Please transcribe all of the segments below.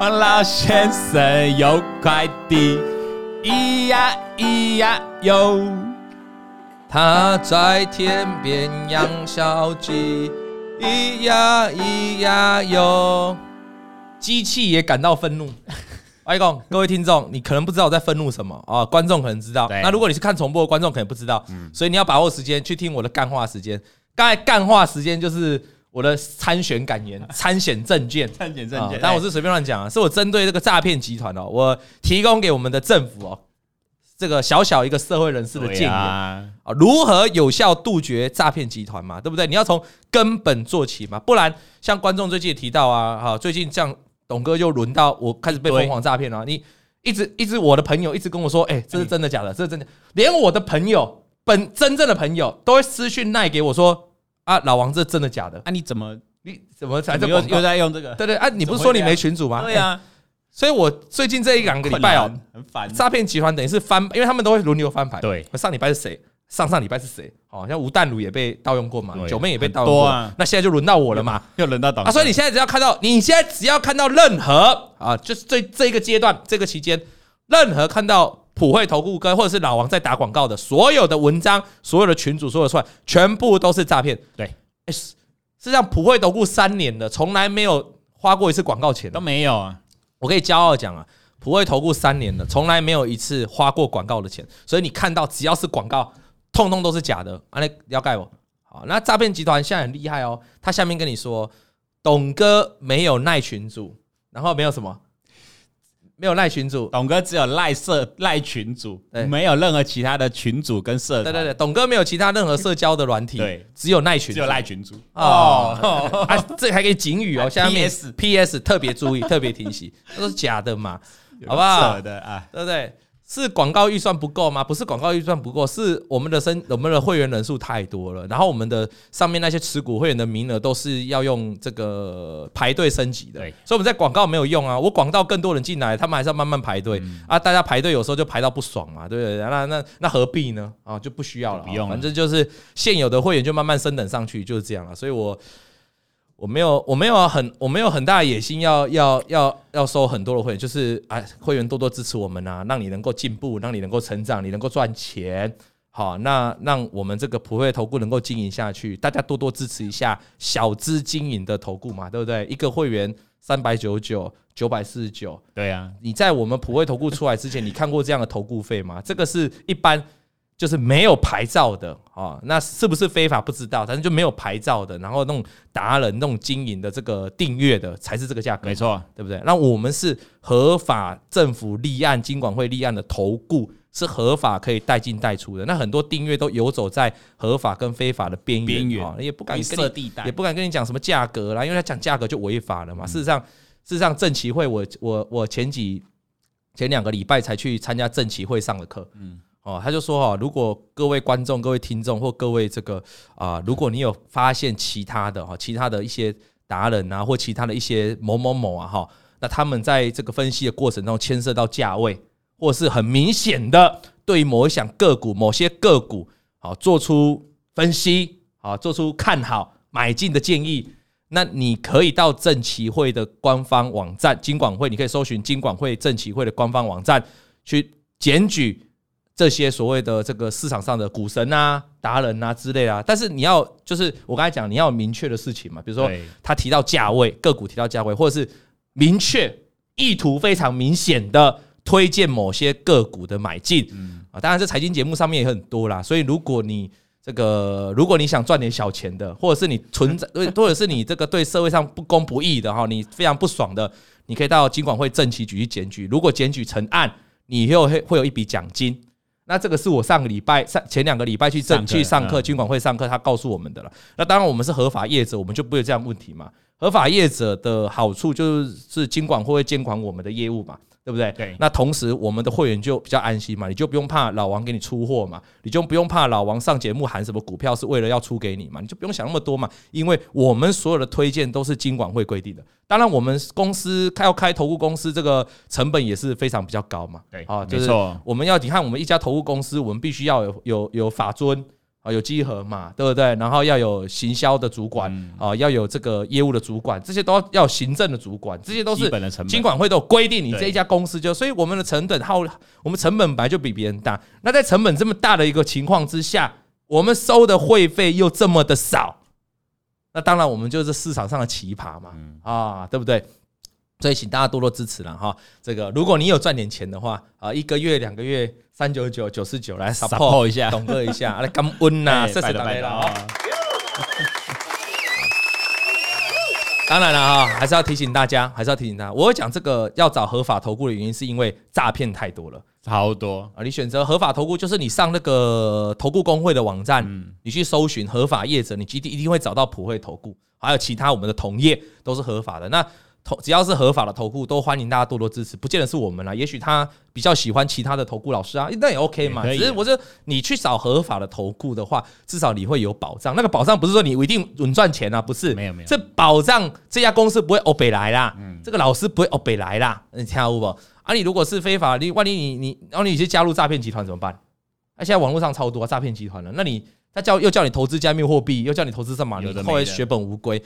王老先生有块地，咿呀咿呀哟，他在田边养小鸡，咿呀咿呀哟。机器也感到愤怒。外公，各位听众，你可能不知道我在愤怒什么啊？观众可能知道。那如果你是看重播的观众，可能不知道。所以你要把握时间去听我的干话时间。刚才干话时间就是我的参选感言、参选证件、参选证件。但我是随便乱讲啊，是我针对这个诈骗集团哦，我提供给我们的政府哦，这个小小一个社会人士的建议啊，如何有效杜绝诈骗集团嘛？对不对？你要从根本做起嘛，不然像观众最近也提到啊，哈，最近这样。董哥又轮到我开始被疯狂诈骗了。你一直一直我的朋友一直跟我说，哎，这是真的假的？这是真的。连我的朋友本真正的朋友都会私讯赖给我说，啊，老王这真的假的？啊，你怎么你怎么才又又在用这个？对对啊，你不是说你没群主吗？对呀。所以我最近这一两个礼拜哦，很烦。诈骗集团等于是翻，因为他们都会轮流翻牌。对，上礼拜是谁？上上礼拜是谁？哦像吴淡如也被盗用过嘛，九妹也被盗用过，那现在就轮到我了嘛，又轮到董。啊，所以你现在只要看到，你现在只要看到任何啊，就是这这个阶段这个期间，任何看到普惠投顾跟或者是老王在打广告的所有的文章，所有的群主，所有的串，全部都是诈骗。对，哎，是这样，普惠投顾三年了，从来没有花过一次广告钱，都没有啊。我可以骄傲讲啊，普惠投顾三年了，从来没有一次花过广告的钱，所以你看到只要是广告。通通都是假的，啊，那要盖我。好，那诈骗集团现在很厉害哦，他下面跟你说，董哥没有耐群主，然后没有什么，没有赖群主，董哥只有赖社赖群组，对没有任何其他的群主跟社。对对对，董哥没有其他任何社交的软体，对，只有赖群，只有赖群主。哦，啊，这还可以警语哦，下面 PS PS 特别注意，特别提醒，都是假的嘛，好不好？的啊，对不对？是广告预算不够吗？不是广告预算不够，是我们的生我们的会员人数太多了，然后我们的上面那些持股会员的名额都是要用这个排队升级的，所以我们在广告没有用啊。我广告更多人进来，他们还是要慢慢排队啊。大家排队有时候就排到不爽嘛，对不对？那那那何必呢？啊，就不需要了，不用，反正就是现有的会员就慢慢升等上去，就是这样了。所以我。我没有，我没有很，我没有很大的野心要，要要要要收很多的会员，就是哎，会员多多支持我们啊，让你能够进步，让你能够成长，你能够赚钱，好，那让我们这个普惠投顾能够经营下去，大家多多支持一下小资经营的投顾嘛，对不对？一个会员三百九十九，九百四十九，对啊，你在我们普惠投顾出来之前，你看过这样的投顾费吗？这个是一般。就是没有牌照的啊，那是不是非法不知道，反正就没有牌照的，然后那种达人那种经营的这个订阅的才是这个价格，没错，对不对？那我们是合法政府立案、金管会立案的投顾，是合法可以带进带出的。那很多订阅都游走在合法跟非法的边缘啊，也不敢跟你也不敢跟你讲什么价格啦，因为他讲价格就违法了嘛。事实上，事实上政企会我我我前几前两个礼拜才去参加政企会上的课，嗯。哦，他就说哈，如果各位观众、各位听众或各位这个啊，如果你有发现其他的哈，其他的一些达人啊，或其他的一些某某某啊哈，那他们在这个分析的过程中牵涉到价位，或是很明显的对于某一项个股、某些个股啊做出分析啊，做出看好买进的建议，那你可以到证期会的官方网站，金管会，你可以搜寻金管会证期会的官方网站去检举。这些所谓的这个市场上的股神啊、达人啊之类啊，但是你要就是我刚才讲，你要有明确的事情嘛，比如说他提到价位，个股提到价位，或者是明确意图非常明显的推荐某些个股的买进啊。当然，这财经节目上面也很多啦，所以如果你这个如果你想赚点小钱的，或者是你存在，或者是你这个对社会上不公不义的哈，你非常不爽的，你可以到金管会政企局去检举。如果检举成案，你又会会有一笔奖金。那这个是我上个礼拜上前两个礼拜去正去上课，军管会上课，他告诉我们的了。那当然，我们是合法业者，我们就不会有这样问题嘛。合法业者的好处就是金管会会监管我们的业务嘛。对不对？对。那同时，我们的会员就比较安心嘛，你就不用怕老王给你出货嘛，你就不用怕老王上节目喊什么股票是为了要出给你嘛，你就不用想那么多嘛，因为我们所有的推荐都是金管会规定的。当然，我们公司开要开投顾公司，这个成本也是非常比较高嘛。对，啊，没错。我们要你看，我们一家投顾公司，我们必须要有有有法遵啊，有集合嘛，对不对？然后要有行销的主管啊，要有这个业务的主管，这些都要要行政的主管，这些都是金管会都有规定。你这一家公司就，所以我们的成本耗，我们成本本来就比别人大。那在成本这么大的一个情况之下，我们收的会费又这么的少，那当然我们就是市场上的奇葩嘛，啊，对不对？所以请大家多多支持了哈。这个如果你有赚点钱的话啊，一个月两个月。三九九九四九来 support 一下，董哥一下，来感恩呐，谢谢大家了。当然了啊，还是要提醒大家，还是要提醒大家，我讲这个要找合法投顾的原因，是因为诈骗太多了，超多啊！你选择合法投顾，就是你上那个投顾公会的网站，你去搜寻合法业者，你一定一定会找到普惠投顾，还有其他我们的同业都是合法的。那投只要是合法的投顾，都欢迎大家多多支持。不见得是我们啦，也许他比较喜欢其他的投顾老师啊，那也 OK 嘛。只是我说你去找合法的投顾的话，至少你会有保障。那个保障不是说你一定稳赚钱啊，不是，没有没有，这保障这家公司不会欧北来啦，这个老师不会欧北来啦。你听好不？啊，你如果是非法，你万一你你然后你去加入诈骗集团怎么办？那现在网络上超多诈骗集团了，那你他叫又叫你投资加密货币，又叫你投资什么？你后来血本无归。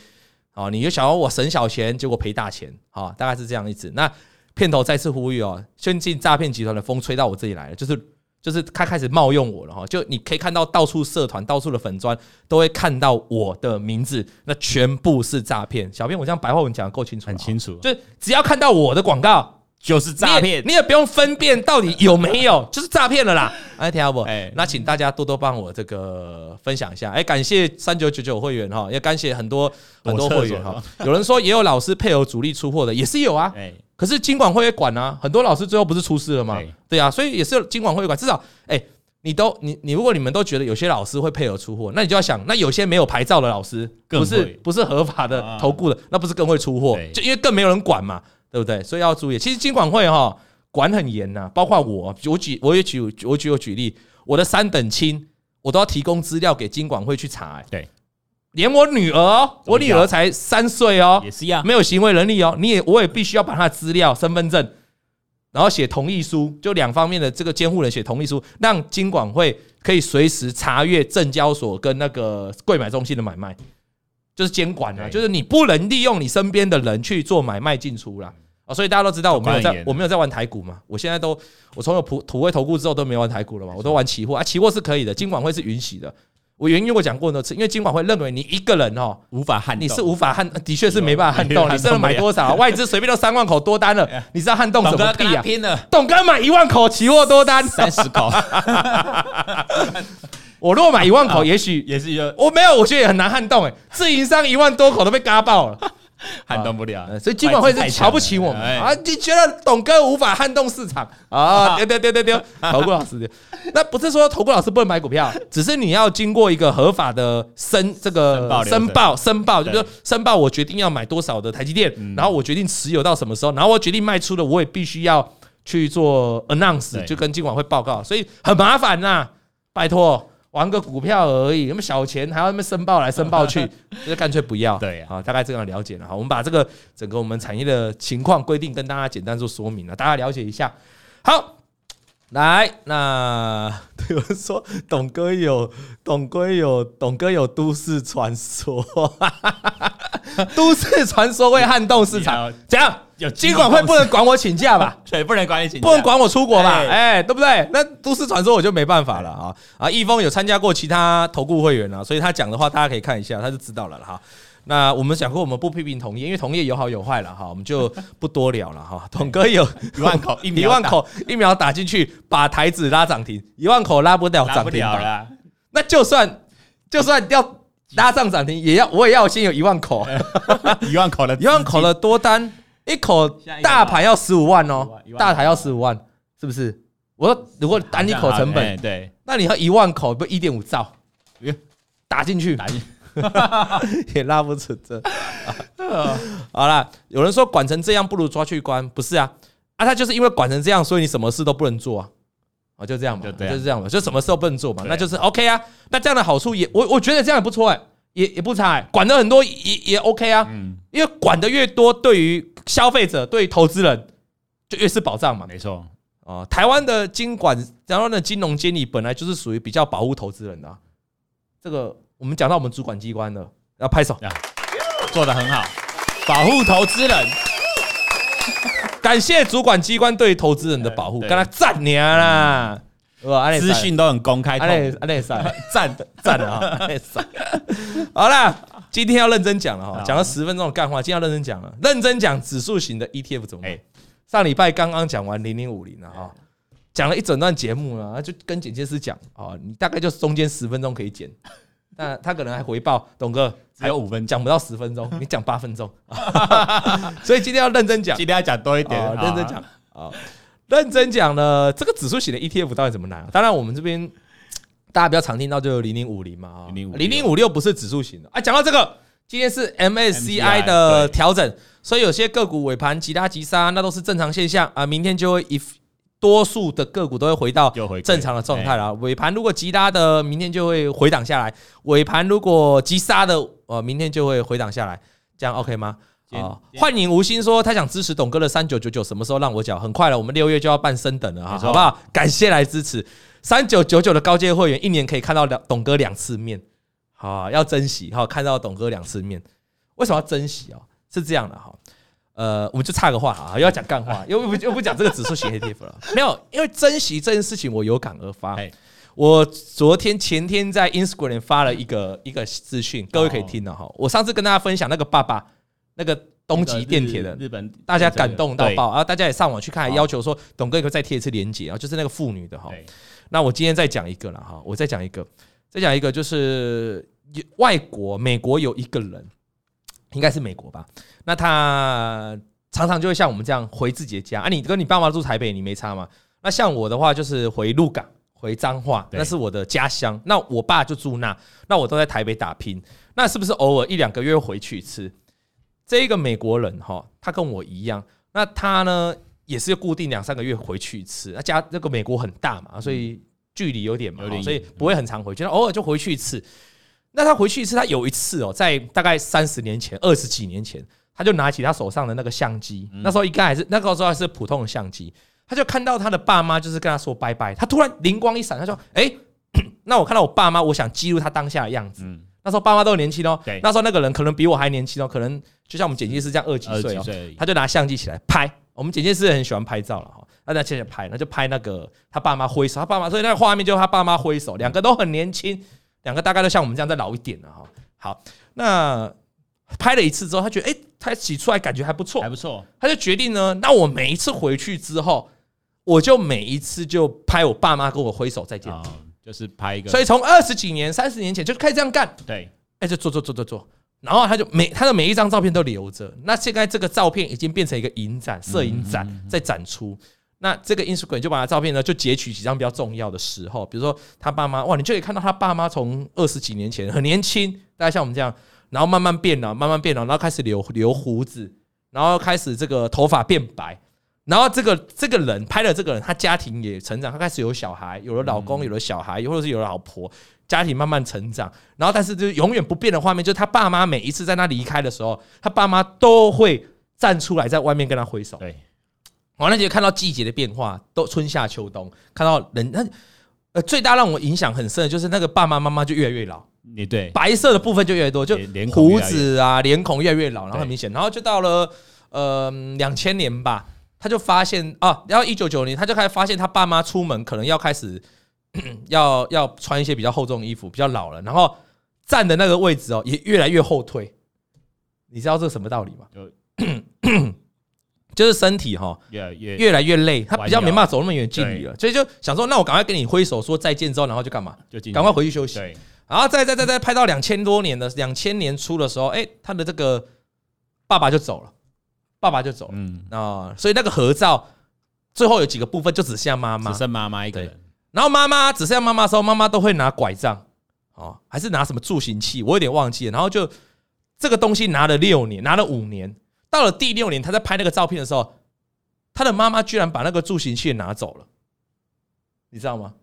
哦，你就想要我省小钱，结果赔大钱，好，大概是这样意思。那片头再次呼吁哦，先进诈骗集团的风吹到我这里来了，就是就是他开始冒用我了哈。就你可以看到到处社团、到处的粉砖都会看到我的名字，那全部是诈骗。小编，我这样白话文讲的够清楚，很清楚，就只要看到我的广告。就是诈骗，你也不用分辨到底有没有，就是诈骗了啦。哎，听好不？哎，那请大家多多帮我这个分享一下。哎，感谢三九九九会员哈，也感谢很多很多会员哈。有人说也有老师配合主力出货的，也是有啊。可是金管会也管啊，很多老师最后不是出事了吗？对啊，所以也是金管会管。至少，哎，你都你你如果你们都觉得有些老师会配合出货，那你就要想，那有些没有牌照的老师，不是不是合法的投顾的，那不是更会出货？就因为更没有人管嘛。对不对？所以要注意。其实金管会哈管很严呐，包括我，我举我也举我举我举例，我的三等亲我都要提供资料给金管会去查。对，连我女儿，我女儿才三岁哦，也是一样，没有行为能力哦，你也我也必须要把她的资料、身份证，然后写同意书，就两方面的这个监护人写同意书，让金管会可以随时查阅证交所跟那个柜买中心的买卖。就是监管啊，就是你不能利用你身边的人去做买卖进出啦。啊，所以大家都知道我没有在，我没有在玩台股嘛。我现在都，我从有普普惠投顾之后都没玩台股了嘛，我都玩期货啊，期货是可以的，金管会是允许的。我原因我讲过很多次因为金管会认为你一个人哦无法撼动，你是无法撼，的确是没办法撼动。你这能买多少？外资随便都三万口多单了，你知道撼动什么屁啊？拼了，董哥买一万口期货多单，三十口。我如果买一万口，也许也是一个我没有，我觉得也很难撼动诶。自营商一万多口都被嘎爆了，撼动不了。所以金管会是瞧不起我们啊！你觉得董哥无法撼动市场啊？丢丢丢丢丢，投顾老师，那不是说投顾老师不能买股票，只是你要经过一个合法的申这个申报申报，就是说申报我决定要买多少的台积电，然后我决定持有到什么时候，然后我决定卖出的，我也必须要去做 announce，就跟金管会报告，所以很麻烦呐，拜托。玩个股票而已，那么小钱还要那么申报来申报去，就干脆不要。对，啊，大概这样了解了。哈，我们把这个整个我们产业的情况规定跟大家简单做说明了，大家了解一下。好，来，那有人说董哥有董哥有董哥有都市传说，都市传说会撼动市场，怎样？有金管会不能管我请假吧？对，不能管你请假，不能管我出国吧？哎，对不对？那都市传说我就没办法了啊！啊，易峰有参加过其他投顾会员啊，所以他讲的话大家可以看一下，他就知道了哈。那我们想过，我们不批评同业，因为同业有好有坏了哈，我们就不多聊了哈。董哥有一万口，一万口一秒打进去，把台子拉涨停，一万口拉不掉涨停了。那就算就算要拉上涨停，也要我也要先有一万口，一万口的一万口的多单。一口大盘要十五万哦，大台要十五万，是不是？我说如果单一口成本，对，那你要一万口不一点五兆，打进去，也拉不出这。好了，有人说管成这样不如抓去关，不是啊？啊，他就是因为管成这样，所以你什么事都不能做啊？啊，就这样嘛，就是这样嘛，就什么事都不能做嘛，那就是 OK 啊。那这样的好处也，我我觉得这样也不错哎，也也不差哎，管的很多也也 OK 啊，因为管的越多，对于消费者对投资人就越是保障嘛，没错啊。台湾的金管，台湾的金融监理本来就是属于比较保护投资人的，这个我们讲到我们主管机关了，要拍手，做得很好，保护投资人，感谢主管机关对投资人的保护，跟他赞你啦，哇，资讯都很公开，阿内阿内赛 赞赞了啊，好啦，今天要认真讲了哈，讲了十分钟的干话，今天要认真讲了，认真讲指数型的 ETF 怎么样？上礼拜刚刚讲完零零五零了哈。讲了一整段节目了，就跟剪接师讲哦，你大概就中间十分钟可以剪，那他可能还回报董哥只有五分，讲不到十分钟，你讲八分钟，所以今天要认真讲，今天要讲多一点，认真讲啊，认真讲呢，这个指数型的 ETF 到底怎么来？当然我们这边大家比较常听到就零零五零嘛，零零五六不是指数型的啊。讲到这个，今天是 MSCI 的调整，所以有些个股尾盘急拉急杀，那都是正常现象啊。明天就会一。多数的个股都会回到正常的状态了。尾盘如果急拉的，明天就会回档下来；尾盘如果急杀的，呃，明天就会回档下来。这样 OK 吗？啊，幻影无心说他想支持董哥的三九九九，什么时候让我缴？很快了，我们六月就要办升等了哈，好不好？感谢来支持三九九九的高阶会员，一年可以看到两董哥两次面，好，要珍惜哈，看到董哥两次面，为什么要珍惜啊？是这样的哈。呃，我们就插个话啊，又要讲干话，又不又不讲这个指数型 ETF 了。没有，因为珍惜这件事情，我有感而发。我昨天前天在 Instagram 发了一个一个资讯，各位可以听了哈。我上次跟大家分享那个爸爸，那个东极电铁的日本，大家感动到爆，然后大家也上网去看，要求说董哥可以再贴一次链接啊，就是那个妇女的哈。那我今天再讲一个了哈，我再讲一个，再讲一个就是外国美国有一个人。应该是美国吧？那他常常就会像我们这样回自己的家啊。你跟你爸妈住台北，你没差吗？那像我的话，就是回鹿港、回彰化，那是我的家乡。那我爸就住那，那我都在台北打拼。那是不是偶尔一两个月回去一次？这一个美国人哈，他跟我一样，那他呢也是固定两三个月回去一次。那家那个美国很大嘛，所以距离有点嘛，所以不会很常回去，那偶尔就回去一次。那他回去一次，他有一次哦，在大概三十年前、二十几年前，他就拿起他手上的那个相机，那时候应该还是那个时候还是普通的相机，他就看到他的爸妈就是跟他说拜拜，他突然灵光一闪，他说：“哎，那我看到我爸妈，我想记录他当下的样子。”那时候爸妈都很年轻哦，那时候那个人可能比我还年轻哦，可能就像我们剪辑师这样二几岁哦，他就拿相机起来拍。我们剪辑师很喜欢拍照了哈，那在接着拍，那就拍那个他爸妈挥手，他爸妈所以那个画面就是他爸妈挥手，两个都很年轻。两个大概都像我们这样再老一点了哈。好，那拍了一次之后，他觉得哎，他洗出来感觉还不错，还不错。他就决定呢，那我每一次回去之后，我就每一次就拍我爸妈跟我挥手再见，就是拍一个。所以从二十几年、三十年前就开始这样干。对，哎，就做做做做做，然后他就每他的每一张照片都留着。那现在这个照片已经变成一个影展、摄影展在展出。那这个 Instagram 就把他照片呢，就截取几张比较重要的时候，比如说他爸妈，哇，你就可以看到他爸妈从二十几年前很年轻，大概像我们这样，然后慢慢变老，慢慢变老，然后开始留留胡子，然后开始这个头发变白，然后这个这个人拍了这个人，他家庭也成长，他开始有小孩，有了老公，有了小孩，或者是有了老婆，家庭慢慢成长，然后但是就是永远不变的画面，就是他爸妈每一次在他离开的时候，他爸妈都会站出来在外面跟他挥手。对。我那节看到季节的变化，都春夏秋冬，看到人，那呃最大让我影响很深的就是那个爸爸妈妈就越来越老，也对，白色的部分就越来越多，就胡子啊，脸孔越来越老，然后很明显，然后就到了呃两千年吧，他就发现啊，然后一九九零他就开始发现他爸妈出门可能要开始要要穿一些比较厚重的衣服，比较老了，然后站的那个位置哦也越来越后退，你知道这是什么道理吗？就就是身体哈，越来越累，他比较没办法走那么远距离了，所以就想说，那我赶快跟你挥手说再见之后，然后就干嘛？就赶快回去休息。然后再再再再拍到两千多年的两千年初的时候，哎，他的这个爸爸就走了，爸爸就走了，嗯啊，所以那个合照最后有几个部分就只剩下妈妈，只剩妈妈一个人。然后妈妈只剩下妈妈的时候，妈妈都会拿拐杖，哦，还是拿什么助行器，我有点忘记了。然后就这个东西拿了六年，拿了五年。到了第六年，他在拍那个照片的时候，他的妈妈居然把那个助行器拿走了，你知道吗？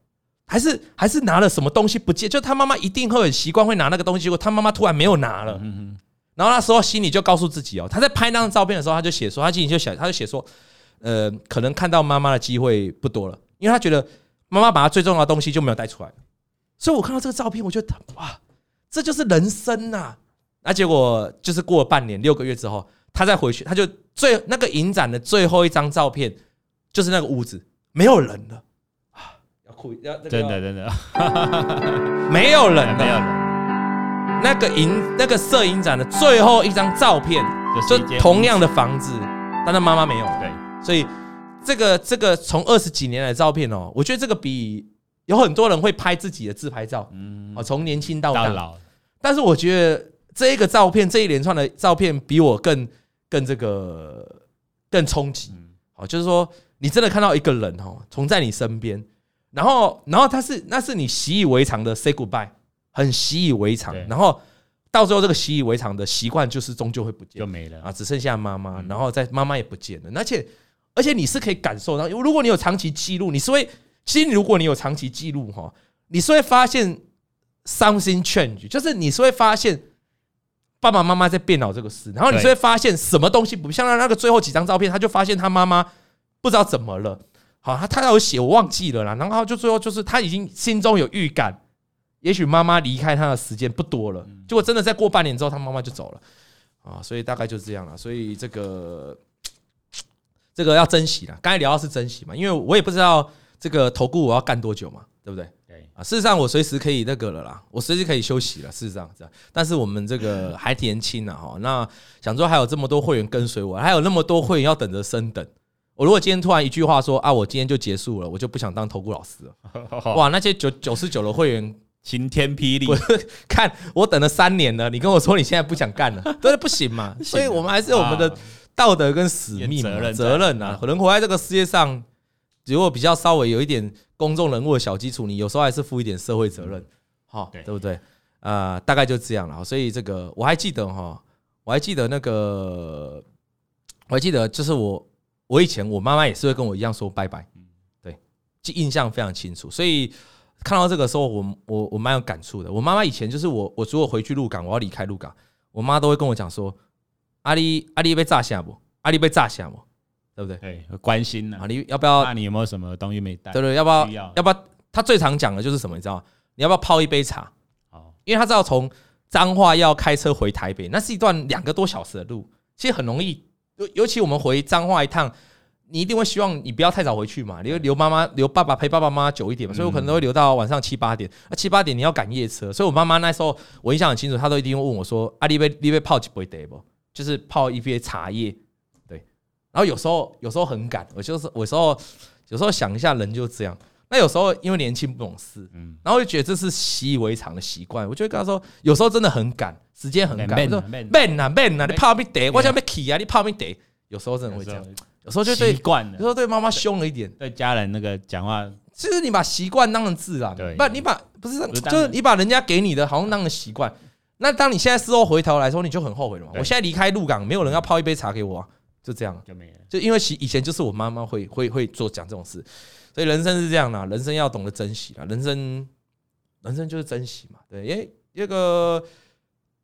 还是还是拿了什么东西不见？就他妈妈一定会很习惯会拿那个东西，结果他妈妈突然没有拿了。嗯然后那时候心里就告诉自己哦，他在拍那张照片的时候，他就写说，他心里就想，他就写说，呃，可能看到妈妈的机会不多了，因为他觉得妈妈把他最重要的东西就没有带出来。所以我看到这个照片，我觉得哇，这就是人生呐、啊。那结果就是过了半年六个月之后，他再回去，他就最那个影展的最后一张照片，就是那个屋子没有人了啊！要哭要真的真的 没有人没有人。那个影那个摄影展的最后一张照片，就同样的房子，但他妈妈没有。对，所以这个这个从二十几年来的照片哦，我觉得这个比有很多人会拍自己的自拍照，嗯，哦，从年轻到老。但是我觉得这一个照片这一连串的照片比我更更这个更冲击。哦，就是说你真的看到一个人哦，从在你身边，然后然后他是那是你习以为常的 say goodbye。很习以为常，然后到最后这个习以为常的习惯就是终究会不见，就没了。啊，只剩下妈妈，然后在妈妈也不见了，而且而且你是可以感受到，如果你有长期记录，你是会，其实如果你有长期记录哈，你是会发现 something change，就是你是会发现爸爸妈妈在变老这个事，然后你就会发现什么东西不像他那个最后几张照片，他就发现他妈妈不知道怎么了，好，他他有写我忘记了啦，然后就最后就是他已经心中有预感。也许妈妈离开他的时间不多了，结果真的在过半年之后，他妈妈就走了啊，所以大概就是这样了。所以这个这个要珍惜了。刚才聊到是珍惜嘛，因为我也不知道这个投顾我要干多久嘛，对不对？对啊，事实上我随时可以那个了啦，我随时可以休息了。事实上这样，但是我们这个还年轻呢，哈，那想说还有这么多会员跟随我，还有那么多会员要等着升等。我如果今天突然一句话说啊，我今天就结束了，我就不想当投顾老师了。哇，那些九九十九的会员。晴天霹雳！看我等了三年了，你跟我说你现在不想干了，对，不行嘛。所以我们还是有我们的道德跟使命、责任、责任啊。可能活在这个世界上，如果比较稍微有一点公众人物的小基础，你有时候还是负一点社会责任，哈，对不对？啊，大概就这样了。所以这个我还记得哈，我还记得那个，我还记得就是我，我以前我妈妈也是会跟我一样说拜拜，对，就印象非常清楚。所以。看到这个时候我，我我我蛮有感触的。我妈妈以前就是我，我如果回去鹿港，我要离开鹿港，我妈都会跟我讲说：“阿里阿里被炸下不？阿里被炸下不？对不对？”对，关心呢。啊，你要不要？那你有没有什么东西没带？对对，要不要？要不要？他最常讲的就是什么？你知道吗？你要不要泡一杯茶？哦，因为他知道从彰化要开车回台北，那是一段两个多小时的路，其实很容易。尤尤其我们回彰化一趟。你一定会希望你不要太早回去嘛，你会留妈妈、留爸爸陪爸爸妈妈久一点嘛，所以我可能都会留到晚上七八点。那七八点你要赶夜车，所以我妈妈那时候我印象很清楚，她都一定会问我说：“啊，你杯你杯泡几杯得不？就是泡一杯茶叶。”对。然后有时候有时候很赶，我就是有时候有时候想一下人就这样。那有时候因为年轻不懂事，嗯，然后就觉得这是习以为常的习惯，我就会跟他说：“有时候真的很赶，时间很赶。”我说：“慢啊慢啊，你泡一杯得，我想被起啊，你泡一杯得。”有时候真的会这样。有时候就对习惯了，有时候对妈妈凶了一点，对家人那个讲话，其实你把习惯当成自然，不，你把不是，就是你把人家给你的好像当成习惯。那当你现在事后回头来说，你就很后悔了嘛？我现在离开鹿港，没有人要泡一杯茶给我，就这样，就没了。就因为以前就是我妈妈会会会做讲这种事，所以人生是这样的，人生要懂得珍惜啊，人生人生就是珍惜嘛。对，因为那个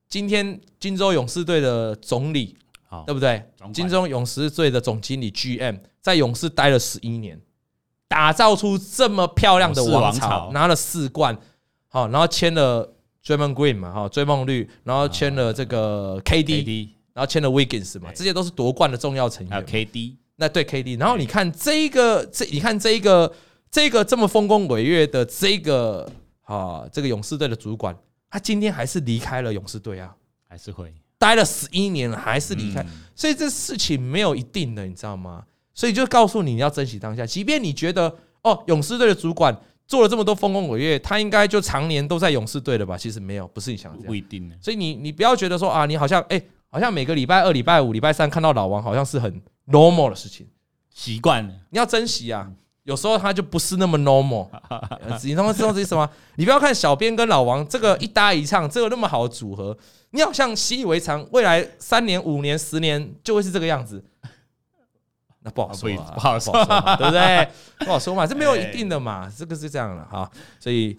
今天金州勇士队的总理。对不对？金州勇士队的总经理 GM 在勇士待了十一年，打造出这么漂亮的王朝，拿了四冠，好，然后签了 Draymond Green 嘛，哈，追梦绿，然后签了这个 KD，然后签了 Wiggins 嘛，这些都是夺冠的重要成员。KD，那对 KD，然后你看这个，这你看这个，这个这么丰功伟业的这个啊，这个勇士队的主管，他今天还是离开了勇士队啊，还是会。待了十一年了，还是离开，所以这事情没有一定的，你知道吗？所以就告诉你，你要珍惜当下。即便你觉得哦，勇士队的主管做了这么多丰功伟业，他应该就常年都在勇士队了吧？其实没有，不是你想这样，不一定。所以你你不要觉得说啊，你好像哎，好像每个礼拜二、礼拜五、礼拜三看到老王，好像是很 normal 的事情，习惯了。你要珍惜啊，有时候他就不是那么 normal。你他妈知道这是什么？你不要看小编跟老王这个一搭一唱，这个那么好的组合。你好像习以为常，未来三年、五年、十年就会是这个样子，那不好说，不好说，对不对？不好说嘛，这没有一定的嘛，这个是这样的哈。所以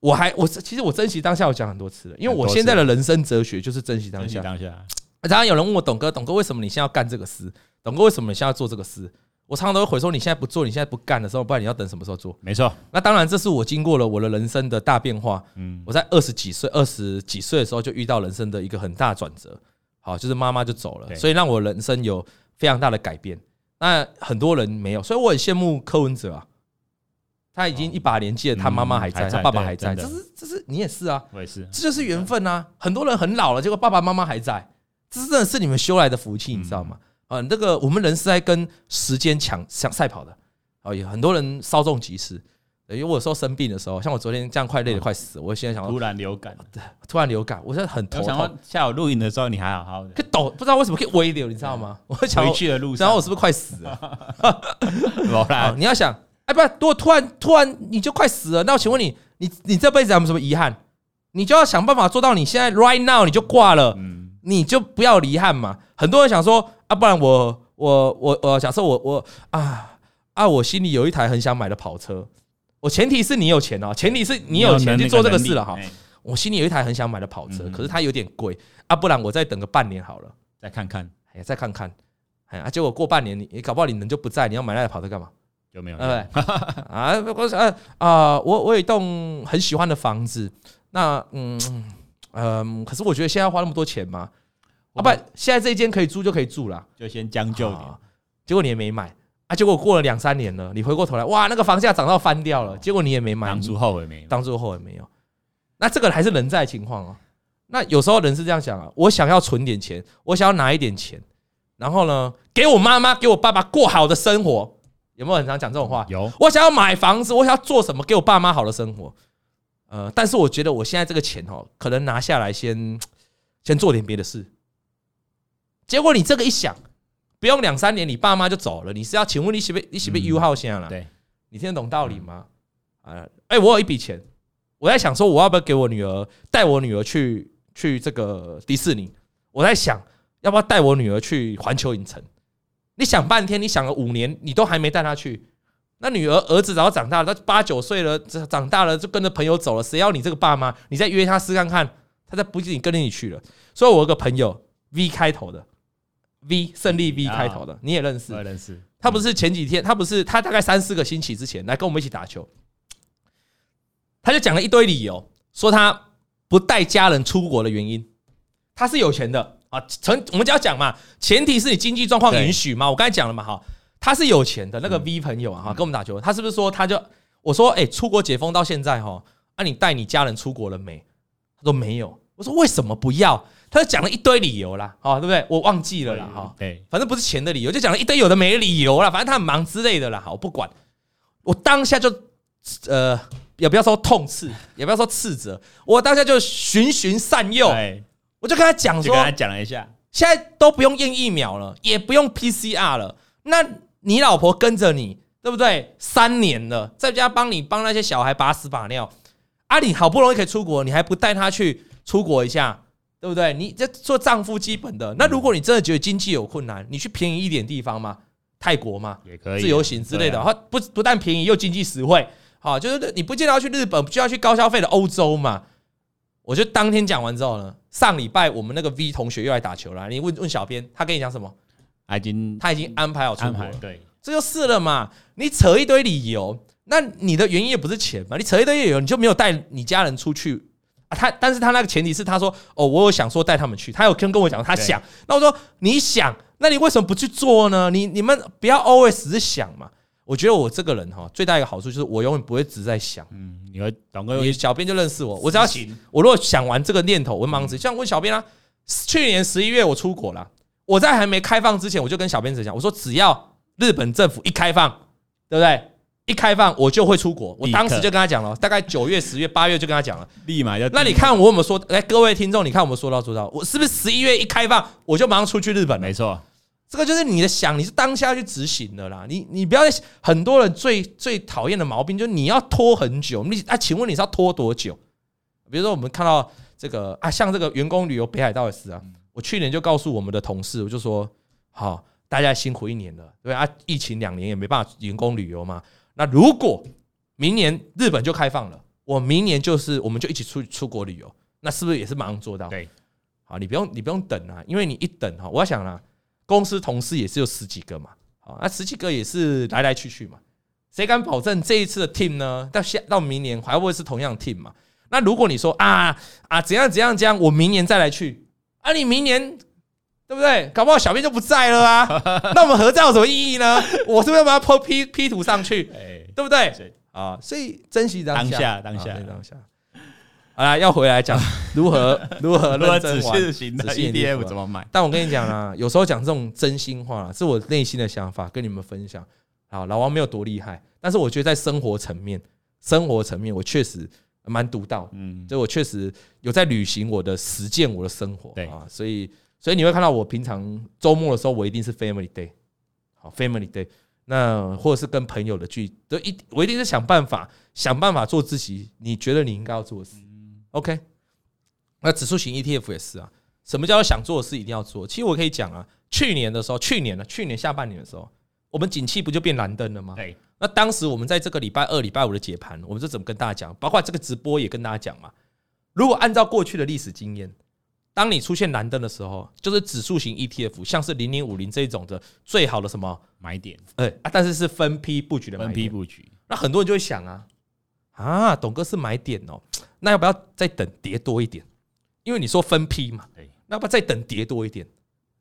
我还我其实我珍惜当下，我讲很多次了，因为我现在的人生哲学就是珍惜当下。当下，常常有人问我董哥，董哥为什么你现在要干这个事？董哥为什么你现在要做这个事？我常常都会回说，你现在不做，你现在不干的时候，不然你要等什么时候做？没错。那当然，这是我经过了我的人生的大变化。嗯，我在二十几岁、二十几岁的时候就遇到人生的一个很大转折。好，就是妈妈就走了，所以让我人生有非常大的改变。那很多人没有，所以我很羡慕柯文哲啊。他已经一把年纪了，他妈妈还在，他爸爸还在。这是这是你也是啊，我也是，这就是缘分啊。很多人很老了，结果爸爸妈妈还在，这真的是你们修来的福气，你知道吗？啊，这个我们人是在跟时间抢抢赛跑的。哦，有很多人稍纵即逝。因为我有时候生病的时候，像我昨天这样快累得快死，我现在想突然流感，对，突然流感，我现在很头痛。下午录影的时候你还好好的，可抖，不知道为什么可以微流，你知道吗？我回去的路上，然后我是不是快死了？你要想，哎，不，如果突然突然你就快死了，那我请问你，你你这辈子有没有什么遗憾？你就要想办法做到，你现在 right now 你就挂了，你就不要遗憾嘛。很多人想说啊，不然我我我我假设我我啊啊，我心里有一台很想买的跑车。我前提是你有钱哦，前提是你有钱去做这个事了哈。我心里有一台很想买的跑车，可是它有点贵啊，不然我再等个半年好了，再看看，哎，再看看，哎啊，结果过半年你你搞不好你人就不在，你要买那台跑车干嘛？有没有？对不对？啊，我啊啊，我我有一栋很喜欢的房子，那嗯嗯，可是我觉得现在要花那么多钱吗？啊不，现在这一间可以租就可以住了，就先将就点。结果你也没买。啊！结果过了两三年了，你回过头来，哇，那个房价涨到翻掉了。结果你也没买，当初后悔没有，当初后悔没有。那这个还是人在情况哦。那有时候人是这样想啊，我想要存点钱，我想要拿一点钱，然后呢，给我妈妈、给我爸爸过好的生活。有没有很常讲这种话？有。我想要买房子，我想要做什么，给我爸妈好的生活。呃，但是我觉得我现在这个钱哦，可能拿下来先 先做点别的事。结果你这个一想。不用两三年，你爸妈就走了。你是要请问你是不是你是不是 U 号线了？对，你听得懂道理吗？啊，哎，我有一笔钱，我在想说，我要不要给我女儿带我女儿去去这个迪士尼？我在想，要不要带我女儿去环球影城？你想半天，你想了五年，你都还没带她去。那女儿儿子然后长大了，他八九岁了，长大了就跟着朋友走了。谁要你这个爸妈？你再约他试看看，他再不一定跟着你去了。所以我有个朋友 V 开头的。V 胜利 V 开头的，你也认识？我认识。他不是前几天，他不是他大概三四个星期之前来跟我们一起打球，他就讲了一堆理由，说他不带家人出国的原因，他是有钱的啊。成我们就要讲嘛，前提是你经济状况允许嘛。我刚才讲了嘛，哈，他是有钱的那个 V 朋友啊，哈，跟我们打球，他是不是说他就我说，哎，出国解封到现在哈，那你带你家人出国了没？他说没有。我说为什么不要？他就讲了一堆理由啦，哦，对不对？我忘记了啦，哈，对，反正不是钱的理由，就讲了一堆有的没理由啦，反正他很忙之类的啦，好，我不管。我当下就，呃，也不要说痛斥，也不要说斥责，我当下就循循善诱，我就跟他讲说，跟他讲了一下，现在都不用验疫苗了，也不用 PCR 了，那你老婆跟着你，对不对？三年了，在家帮你帮那些小孩把屎把尿，啊，你好不容易可以出国，你还不带她去出国一下？对不对？你这做丈夫基本的。那如果你真的觉得经济有困难，你去便宜一点地方嘛，泰国嘛，也可以自由行之类的。它不不但便宜又经济实惠，好，就是你不见得要去日本，不就要去高消费的欧洲嘛。我就当天讲完之后呢，上礼拜我们那个 V 同学又来打球了。你问问小编，他跟你讲什么？他已经他已经安排好出国，对，这就是了嘛。你扯一堆理由，那你的原因也不是钱嘛？你扯一堆理由，你就没有带你家人出去。啊，他，但是他那个前提是，他说，哦，我有想说带他们去，他有跟跟我讲，他想，那我说你想，那你为什么不去做呢？你你们不要 always 只是想嘛。我觉得我这个人哈，最大一个好处就是我永远不会只在想。嗯，你和董哥，你小编就认识我，我只要想，我如果想完这个念头，我会忙死。像问小编啊，去年十一月我出国了，我在还没开放之前，我就跟小编子讲，我说只要日本政府一开放，对不对？一开放我就会出国，我当时就跟他讲了，大概九月、十月、八月就跟他讲了，立马要。那你看我有没有说？哎，各位听众，你看我们说到做到，我是不是十一月一开放我就马上出去日本？没错，这个就是你的想，你是当下去执行的啦。你你不要很多人最最讨厌的毛病就是你要拖很久。你啊，请问你是要拖多久？比如说我们看到这个啊，像这个员工旅游北海道的事啊，我去年就告诉我们的同事，我就说好，大家辛苦一年了，对啊，疫情两年也没办法员工旅游嘛。那如果明年日本就开放了，我明年就是我们就一起出出国旅游，那是不是也是马上做到？对，好，你不用你不用等啊，因为你一等哈，我要想啊，公司同事也是有十几个嘛，好，那十几个也是来来去去嘛，谁敢保证这一次的 team 呢？到下到明年还会是同样 team 嘛？那如果你说啊啊怎样怎样怎样，我明年再来去，啊你明年对不对？搞不好小编就不在了啊，那我们合照有什么意义呢？我是不是要把它 po P P 图上去？对不对？啊，所以珍惜当下，当下，当下。好啦，要回来讲 如何如何认真玩仔细的 ETF 怎么买？但我跟你讲啊，有时候讲这种真心话是我内心的想法，跟你们分享。好，老王没有多厉害，但是我觉得在生活层面，生活层面我确实蛮独到。嗯，就我确实有在履行我的实践，我的生活。对啊，所以所以你会看到我平常周末的时候，我一定是 Family Day，好 Family Day。那或者是跟朋友的聚，都一我一定是想办法想办法做自己你觉得你应该要做的事。OK，那指数型 ETF 也是啊。什么叫做想做的事一定要做？其实我可以讲啊，去年的时候，去年呢，去年下半年的时候，我们景气不就变蓝灯了吗？对。那当时我们在这个礼拜二、礼拜五的解盘，我们是怎么跟大家讲？包括这个直播也跟大家讲嘛。如果按照过去的历史经验，当你出现蓝灯的时候，就是指数型 ETF，像是零零五零这一种的最好的什么买点？哎啊，但是是分批布局的分批布局。那很多人就会想啊。啊，董哥是买点哦，那要不要再等跌多一点？因为你说分批嘛，那要不要再等跌多一点？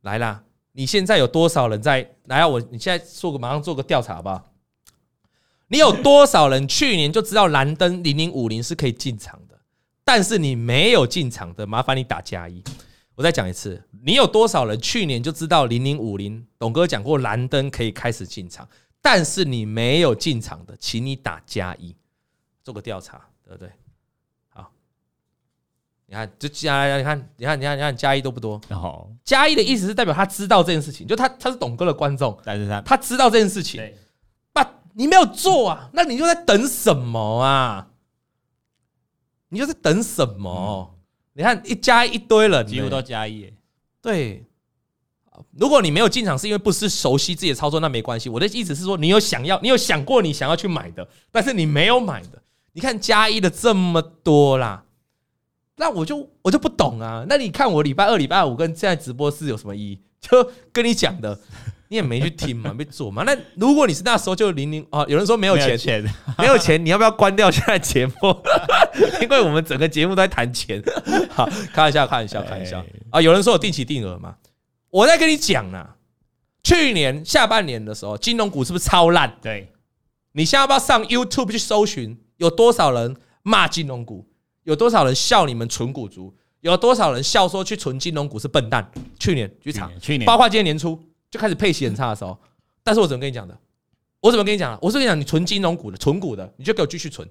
来啦，你现在有多少人在？来啊，我你现在做个马上做个调查吧。你有多少人去年就知道蓝灯零零五零是可以进场的，但是你没有进场的，麻烦你打加一。我再讲一次，你有多少人去年就知道零零五零？董哥讲过蓝灯可以开始进场，但是你没有进场的，请你打加一。做个调查，对不对？好，你看，就加，你看，你看，你看，你看，加一都不多。然后加一的意思是代表他知道这件事情，就他他是董哥的观众，但是他他知道这件事情。那你没有做啊？那你就在等什么啊？你就在等什么？你看一加一堆人，几乎都加一。对，如果你没有进场，是因为不是熟悉自己的操作，那没关系。我的意思是说，你有想要，你有想过你想要去买的，但是你没有买的。你看加一的这么多啦，那我就我就不懂啊。那你看我礼拜二、礼拜五跟现在直播是有什么意义？就跟你讲的，你也没去听嘛，没做嘛。那如果你是那时候就零零啊，有人说没有钱，没有钱，没有钱，你要不要关掉现在节目？因为我们整个节目都在谈钱。好，开玩笑，开玩笑，开玩笑啊！有人说有定期定额嘛？我在跟你讲啊，去年下半年的时候，金融股是不是超烂？对，你现在要不要上 YouTube 去搜寻？有多少人骂金融股？有多少人笑你们存股族？有多少人笑说去存金融股是笨蛋？去年去查，去年包括今年年初就开始配息很差的时候，但是我怎么跟你讲的？我怎么跟你讲的？我是跟你讲，你存金融股的，存股的，你就给我继续存。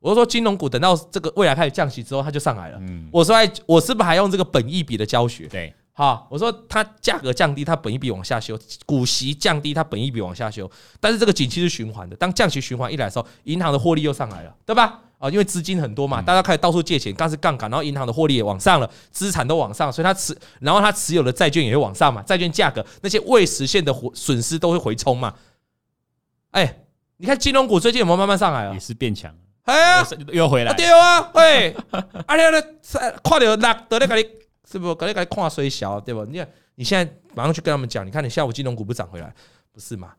我说金融股等到这个未来开始降息之后，它就上来了。嗯我说我是不是还用这个本益比的教学？对。好，我说它价格降低，它本益比往下修；股息降低，它本益比往下修。但是这个景气是循环的，当降息循环一来的时候，银行的获利又上来了，对吧？啊，因为资金很多嘛，大家开始到处借钱，刚是杠杆，然后银行的获利也往上了，资产都往上，所以它持，然后它持有的债券也会往上嘛，债券价格那些未实现的损失都会回冲嘛。哎，你看金融股最近有没有慢慢上来啊？也是变强，哎呀，又回来，对啊，喂，啊，你那看到那得那个你。是不是？赶紧赶紧跨水小，对吧？你看，你现在马上去跟他们讲，你看你下午金融股不涨回来，不是吗？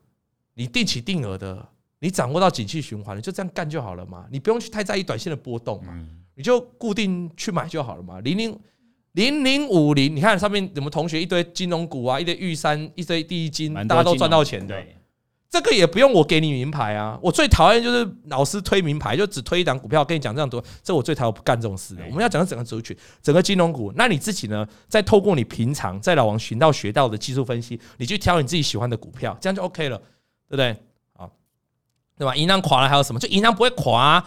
你定期定额的，你掌握到景气循环，你就这样干就好了嘛。你不用去太在意短线的波动嘛，你就固定去买就好了嘛。零零零零五零，你看上面我们同学一堆金融股啊，一堆玉山，一堆第一金，大家都赚到钱的。这个也不用我给你名牌啊！我最讨厌就是老师推名牌，就只推一档股票，跟你讲这样多，这我最讨厌不干这种事的。我们要讲整个族群，整个金融股，那你自己呢？再透过你平常在老王频道学到的技术分析，你去挑你自己喜欢的股票，这样就 OK 了，对不对？好，对吧？银行垮了还有什么？就银行不会垮啊。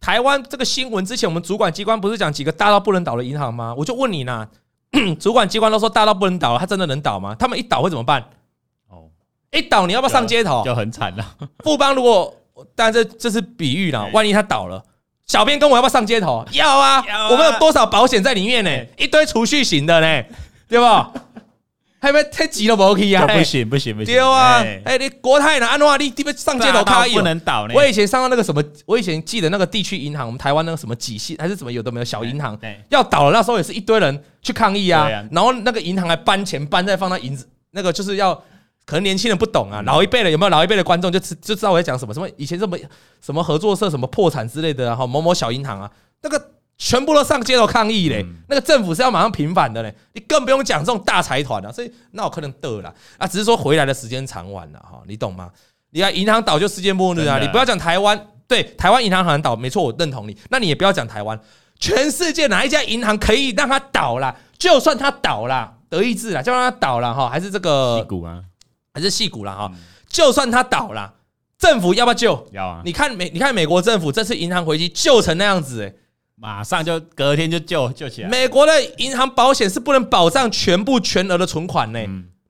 台湾这个新闻之前我们主管机关不是讲几个大到不能倒的银行吗？我就问你呢，主管机关都说大到不能倒了，他真的能倒吗？他们一倒会怎么办？哦一倒，你要不要上街头？就很惨了。富邦如果，但这这是比喻啦，万一它倒了，小编跟我要不要上街头？要啊，我们有多少保险在里面呢？一堆储蓄型的呢，对吧？还没太急了，不可以啊！不行不行不行！丢啊，哎，你国泰呢？安诺你你上街头抗议不能倒。我以前上到那个什么，我以前记得那个地区银行，我们台湾那个什么几信还是什么有的没有小银行，要倒了，那时候也是一堆人去抗议啊。然后那个银行还搬钱搬再放到银子，那个就是要。可能年轻人不懂啊，老一辈的有没有老一辈的观众就知就知道我在讲什么？什么以前什么什么合作社什么破产之类的然后，某某小银行啊，那个全部都上街头抗议嘞，那个政府是要马上平反的嘞，你更不用讲这种大财团了，所以那我可能得了啊，只是说回来的时间长晚了哈，你懂吗？你看银行倒就世界末日啊，你不要讲台湾，对台湾银行好像倒没错，我认同你，那你也不要讲台湾，全世界哪一家银行可以让它倒啦？就算它倒啦，德意志啦，就让它倒了哈，还是这个股啊？还是矽谷了哈，就算它倒了，政府要不要救？要啊！你看美，你看美国政府这次银行危机救成那样子，欸，马上就隔天就救救起来。美国的银行保险是不能保障全部全额的存款呢，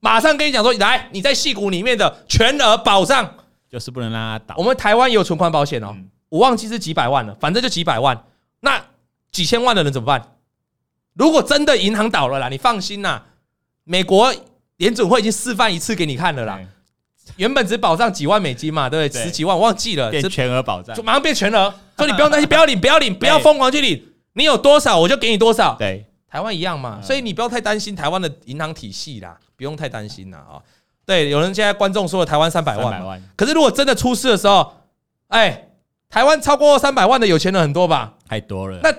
马上跟你讲说，来，你在戏股里面的全额保障，就是不能让它倒。我们台湾也有存款保险哦，我忘记是几百万了，反正就几百万。那几千万的人怎么办？如果真的银行倒了啦，你放心啦，美国。联准会已经示范一次给你看了啦，原本只保障几万美金嘛，对不对？十几万我忘记了，变全额保障，就马上变全额，说你不用担心，不要领，不要领，不要疯狂去领，你有多少我就给你多少。对，台湾一样嘛，所以你不要太担心台湾的银行体系啦，不用太担心啦啊。对，有人现在观众说了台湾三百万，可是如果真的出事的时候，哎，台湾超过三百万的有钱人很多吧？太多了。那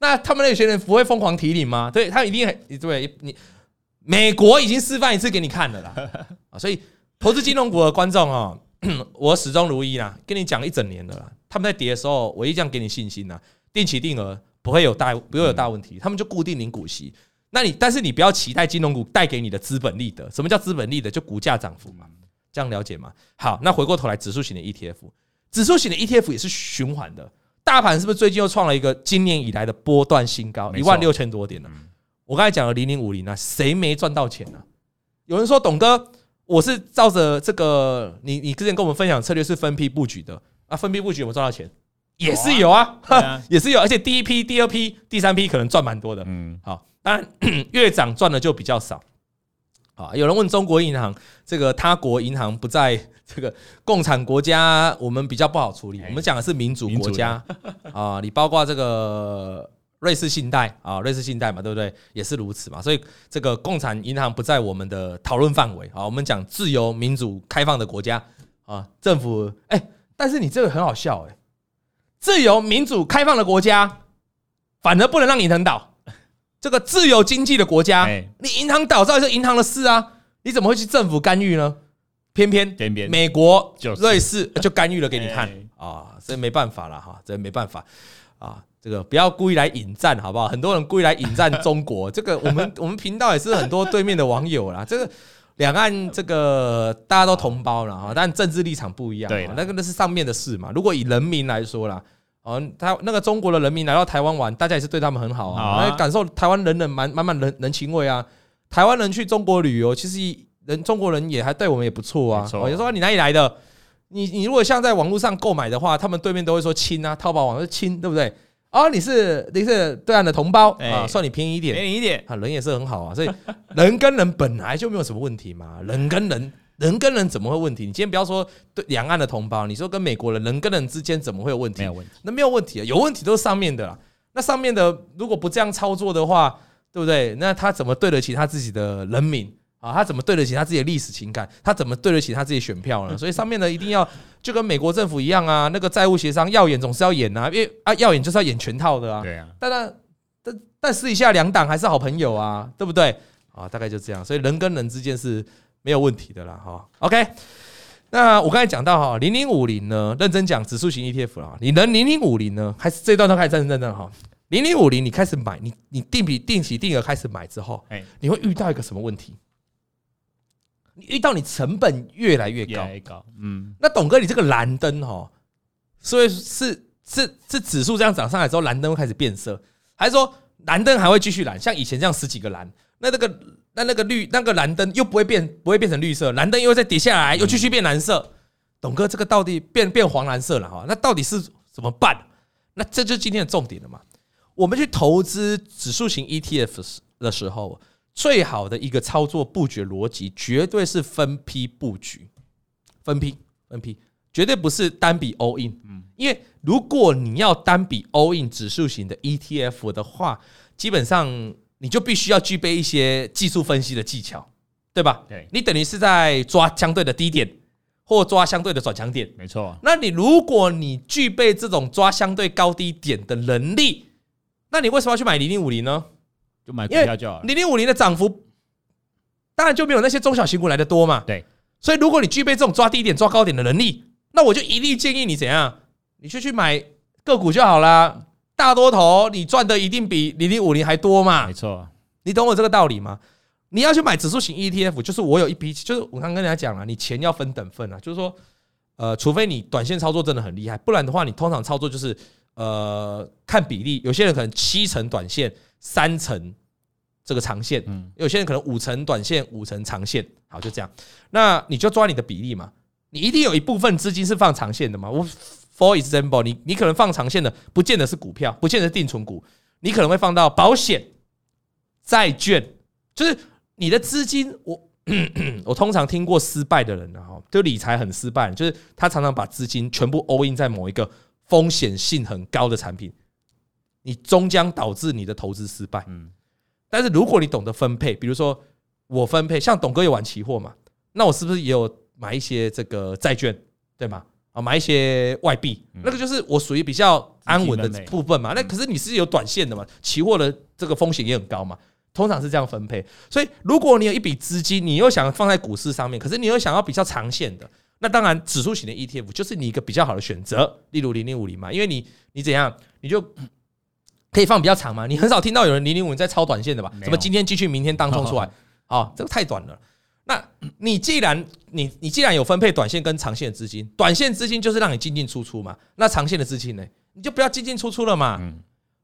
那他们那些人不会疯狂提领吗？对，他们一定很对你。美国已经示范一次给你看了啦，啊，所以投资金融股的观众啊，我始终如一啦，跟你讲一整年的啦。他们在跌的时候，我一样给你信心呐，定期定额不会有大不会有大问题，他们就固定领股息。那你但是你不要期待金融股带给你的资本利得，什么叫资本利得？就股价涨幅嘛，这样了解吗？好，那回过头来，指数型的 ETF，指数型的 ETF 也是循环的，大盘是不是最近又创了一个今年以来的波段新高，一万六千多点了？我刚才讲了零零五零啊，谁没赚到钱呢？有人说董哥，我是照着这个，你你之前跟我们分享策略是分批布局的啊，分批布局有没有赚到钱？也是有啊，也是有，而且第一批、第二批、第三批可能赚蛮多的。嗯，好，当然 越涨赚的就比较少。啊，有人问中国银行，这个他国银行不在这个共产国家，我们比较不好处理。我们讲的是民主国家啊，你包括这个。瑞士信贷啊，瑞士信贷嘛，对不对？也是如此嘛。所以这个共产银行不在我们的讨论范围啊。我们讲自由、民主、开放的国家啊，政府哎，但是你这个很好笑哎，自由、民主、开放的国家，反而不能让银行倒。这个自由经济的国家，你银行倒，这是银行的事啊，你怎么会去政府干预呢？偏偏偏偏美国、瑞士就干预了给你看啊，所以没办法了哈，这没办法啊。这个不要故意来引战，好不好？很多人故意来引战中国，这个我们我们频道也是很多对面的网友啦。这个两岸这个大家都同胞了哈，但政治立场不一样。对，那个那是上面的事嘛。如果以人民来说啦，哦，他那个中国的人民来到台湾玩，大家也是对他们很好啊，感受台湾人人满满满人人情味啊。台湾人去中国旅游，其实人中国人也还对我们也不错啊。有时候你哪里来的？你你如果像在网络上购买的话，他们对面都会说亲啊，淘宝网是亲，对不对？哦，你是你是对岸的同胞啊，算你便宜一点，便宜一点啊，人也是很好啊，所以 人跟人本来就没有什么问题嘛，人跟人，人跟人怎么会问题？你今天不要说对两岸的同胞，你说跟美国人，人跟人之间怎么会有问题？没有问题，那没有问题啊，有问题都是上面的啦。那上面的如果不这样操作的话，对不对？那他怎么对得起他自己的人民？啊，他怎么对得起他自己的历史情感？他怎么对得起他自己选票呢？所以上面呢一定要就跟美国政府一样啊，那个债务协商要演总是要演啊，因为啊要演就是要演全套的啊。对啊。但但但私底下两党还是好朋友啊，对不对？啊，大概就这样。所以人跟人之间是没有问题的啦。哈，OK。那我刚才讲到哈，零零五零呢，认真讲指数型 ETF 啊，你能零零五零呢，还是这段都开始认真认真哈。零零五零你开始买，你你定比定期定额开始买之后，你会遇到一个什么问题？遇到你成本越来越高，越高，嗯，那董哥，你这个蓝灯哈，所以是是是指数这样涨上来之后，蓝灯会开始变色，还是说蓝灯还会继续蓝？像以前这样十几个蓝，那那个那那个绿那个蓝灯又不会变，不会变成绿色，蓝灯又会再跌下来，又继续变蓝色。董哥，这个到底变变黄蓝色了哈？那到底是怎么办？那这就是今天的重点了嘛？我们去投资指数型 ETF 的时候。最好的一个操作布局逻辑，绝对是分批布局，分批分批，绝对不是单笔 all in。嗯，因为如果你要单笔 all in 指数型的 ETF 的话，基本上你就必须要具备一些技术分析的技巧，对吧？对，你等于是在抓相对的低点，或抓相对的转强点。没错。那你如果你具备这种抓相对高低点的能力，那你为什么要去买零零五零呢？就买股票就好了。零零五零的涨幅，当然就没有那些中小型股来的多嘛。对。所以如果你具备这种抓低点、抓高点的能力，那我就一律建议你怎样？你就去买个股就好啦。大多头你赚的一定比零零五零还多嘛？没错。你懂我这个道理吗？你要去买指数型 ETF，就是我有一笔，就是我刚跟大家讲了，你钱要分等份啊，就是说，呃，除非你短线操作真的很厉害，不然的话，你通常操作就是呃看比例，有些人可能七成短线，三成这个长线，嗯，有些人可能五成短线，五成长线，好，就这样，那你就抓你的比例嘛，你一定有一部分资金是放长线的嘛，我 for example，你你可能放长线的，不见得是股票，不见得是定存股，你可能会放到保险。债券就是你的资金，我 我通常听过失败的人哈，就理财很失败，就是他常常把资金全部 all in 在某一个风险性很高的产品，你终将导致你的投资失败。嗯，但是如果你懂得分配，比如说我分配，像董哥有玩期货嘛，那我是不是也有买一些这个债券，对吗？啊，买一些外币，那个就是我属于比较安稳的部分嘛。那可是你是有短线的嘛，期货的这个风险也很高嘛。通常是这样分配，所以如果你有一笔资金，你又想放在股市上面，可是你又想要比较长线的，那当然指数型的 ETF 就是你一个比较好的选择，例如零零五零嘛，因为你你怎样，你就可以放比较长嘛，你很少听到有人零零五在超短线的吧？怎么今天继续，明天当冲出来，啊，这个太短了。那你既然你你既然有分配短线跟长线的资金，短线资金就是让你进进出出嘛，那长线的资金呢，你就不要进进出出了嘛。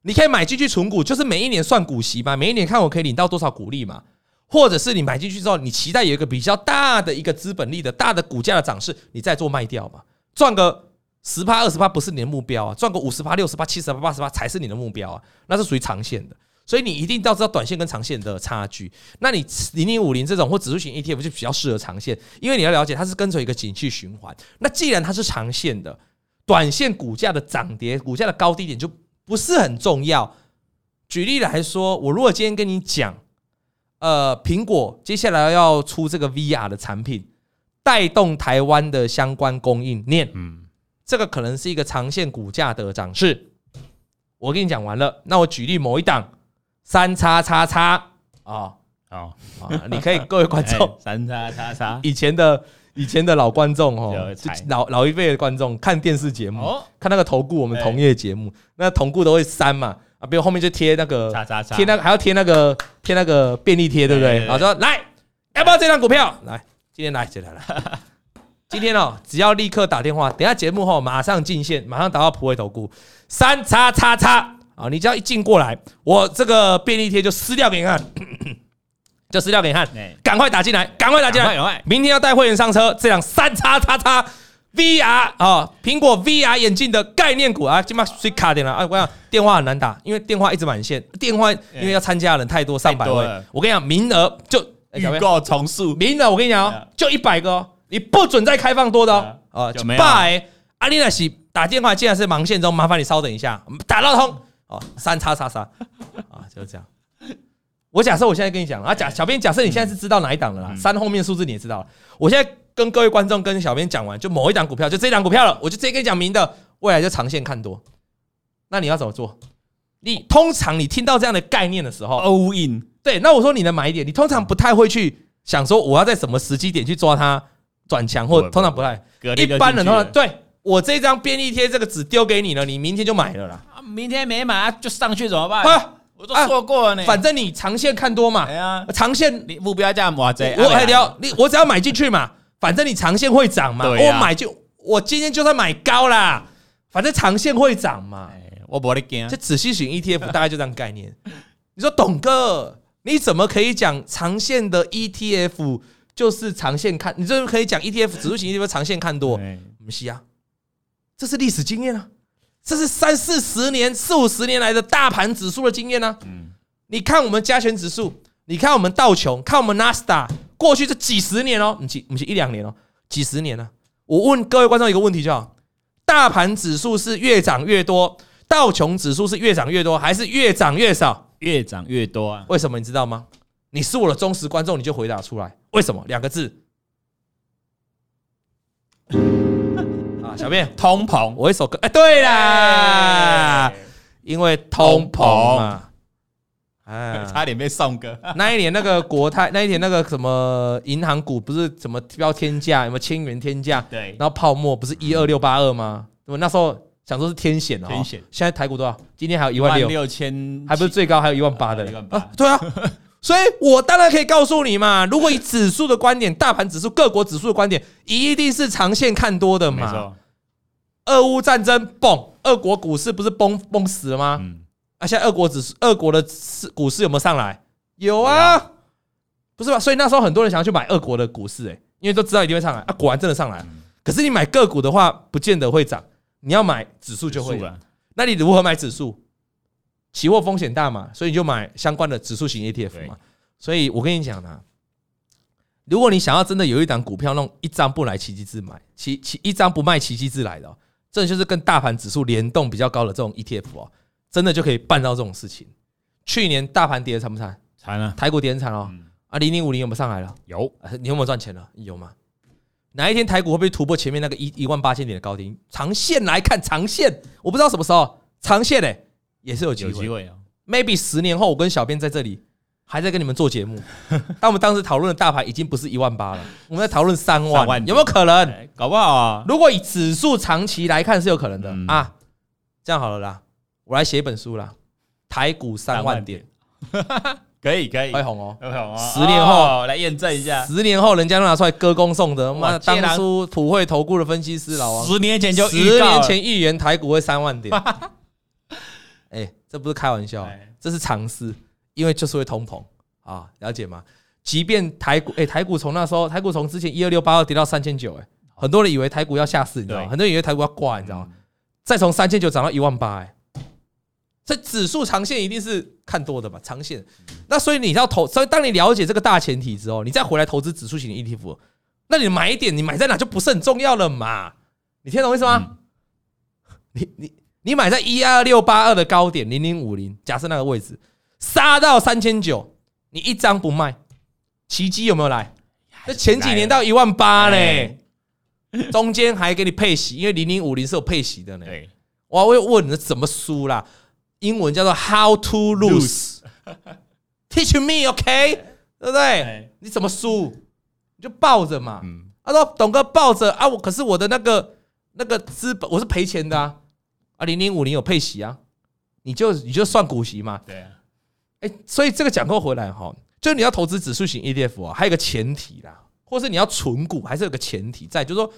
你可以买进去存股，就是每一年算股息嘛，每一年看我可以领到多少股利嘛，或者是你买进去之后，你期待有一个比较大的一个资本利的大的股价的涨势，你再做卖掉嘛，赚个十趴二十趴不是你的目标啊，赚个五十趴六十趴七十趴八十趴才是你的目标啊，那是属于长线的，所以你一定要知道短线跟长线的差距。那你零零五零这种或指数型 ETF 就比较适合长线，因为你要了解它是跟随一个景气循环。那既然它是长线的，短线股价的涨跌、股价的高低点就。不是很重要。举例来说，我如果今天跟你讲，呃，苹果接下来要出这个 VR 的产品，带动台湾的相关供应链，嗯，这个可能是一个长线股价的涨势。我跟你讲完了，那我举例某一档三叉叉叉啊啊啊！你可以各位观众 三叉叉叉以前的。以前的老观众哦，老老一辈的观众看电视节目，看那个投顾我们同业节目，那同顾都会删嘛啊，比如后面就贴那个贴那个还要贴那个贴那个便利贴，对不对？然后说来要不要这张股票？来，今天来，今天来，今天哦，只要立刻打电话，等下节目后马上进线，马上打到普惠投顾三叉叉叉啊！你只要一进过来，我这个便利贴就撕掉给你看。就撕掉给你看，赶快打进来，赶快打进来！明天要带会员上车，这辆三叉叉叉 VR 啊，苹果 VR 眼镜的概念股啊，今麦水卡点了啊！我跟你讲，电话很难打，因为电话一直满线，电话因为要参加的人太多，上百位。我跟你讲，名额就预告重塑，名额我跟你讲哦，就一百个，你不准再开放多的哦。啊，就拜阿丽娜西打电话，竟然是忙线中，麻烦你稍等一下，打到通哦，三叉叉叉啊，就是这样。我假设我现在跟你讲啊，假小编假设你现在是知道哪一档的啦，三后面数字你也知道了。我现在跟各位观众跟小编讲完，就某一档股票，就这档股票了，我就直接跟你讲明的，未来就长线看多。那你要怎么做？你通常你听到这样的概念的时候，all in 对，那我说你的买点，你通常不太会去想说我要在什么时机点去抓它转强，或通常不太。一般人通常对我这张便利贴这个纸丢给你了，你明天就买了啦。明天没买就上去怎么办？我都说过了呢，反正你长线看多嘛，长线你目标价哇这，我还聊你，我只要买进去嘛，反正你长线会涨嘛，我买就我今天就算买高啦，反正长线会涨嘛，我不会惊。这仔细型 ETF 大概就这样概念。你说董哥，你怎么可以讲长线的 ETF 就是长线看？你这可以讲 ETF 指数型 ETF 长线看多？不是啊，这是历史经验啊。这是三四十年、四五十年来的大盘指数的经验呢。嗯，你看我们加权指数，你看我们道琼，看我们纳斯达，过去这几十年哦，不是不是一两年哦，几十年啊。我问各位观众一个问题就好：大盘指数是越涨越多，道琼指数是越涨越多，还是越涨越少？越涨越多啊？为什么你知道吗？你是我的忠实观众，你就回答出来。为什么？两个字。啊，小便，通膨。我一首歌，哎，对啦，因为通膨嘛。哎，差点被送歌。那一年那个国泰，那一年那个什么银行股不是什么标天价，有没有千元天价？对。然后泡沫不是一二六八二吗？我那时候想说是天险哦。天险。现在台股多少？今天还有一万六。六千，还不是最高，还有一万八的。一万八。对啊。所以我当然可以告诉你嘛，如果以指数的观点，大盘指数、各国指数的观点，一定是长线看多的嘛。没错。俄乌战争崩，俄国股市不是崩崩死了吗？嗯。啊，现在俄国指数、俄国的市股市有没有上来？有啊，不是吧？所以那时候很多人想要去买俄国的股市，哎，因为都知道一定会上来啊，果然真的上来。可是你买个股的话，不见得会涨，你要买指数就会。那你如何买指数？期货风险大嘛，所以你就买相关的指数型 ETF 嘛。所以我跟你讲呢，如果你想要真的有一档股票，弄一张不来奇迹自买，奇奇一张不卖奇迹自来的，这就是跟大盘指数联动比较高的这种 ETF 哦，真的就可以办到这种事情。去年大盘跌的惨不惨？惨了，台股跌很惨哦。啊，零零五零有没有上来了？有，你有没有赚钱了？有吗？哪一天台股会不会突破前面那个一一万八千点的高点？长线来看，长线我不知道什么时候，长线哎。也是有机会，有机会啊！Maybe 十年后，我跟小编在这里还在跟你们做节目，但我们当时讨论的大盘已经不是一万八了，我们在讨论三万，有没有可能？搞不好啊！如果以指数长期来看是有可能的啊！这样好了啦，我来写一本书啦，台股三万点，可以可以，会红哦，会红哦！十年后来验证一下，十年后人家都拿出来歌功颂德，妈，当初普惠投顾的分析师老王，十年前就十年前预言台股会三万点。哎、欸，这不是开玩笑，这是常识，因为就是会通膨啊，了解吗？即便台股，哎、欸，台股从那时候，台股从之前一二六八二跌到三千九，哎，很多人以为台股要下市，你知道吗？很多人以为台股要挂，你知道吗？再从三千九涨到一万八，哎，这指数长线一定是看多的吧，长线。那所以你要投，所以当你了解这个大前提之后，你再回来投资指数型的 ETF，那你买一点，你买在哪就不是很重要了嘛？你听懂意思吗？你你。你买在一二六八二的高点零零五零，假设那个位置杀到三千九，你一张不卖，奇迹有没有来？那前几年到一万八嘞，中间还给你配息，因为零零五零是有配息的呢。我会问你怎么输啦？英文叫做 How to lose，Teach me，OK，对不对？你怎么输？你就抱着嘛。他说：“董哥抱着啊，我可是我的那个那个资本，我是赔钱的啊。”啊，零零五零有配息啊，你就你就算股息嘛。对啊，哎，所以这个讲过回来哈，就是你要投资指数型 ETF 啊，还有个前提啦，或是你要存股，还是有个前提在，就是说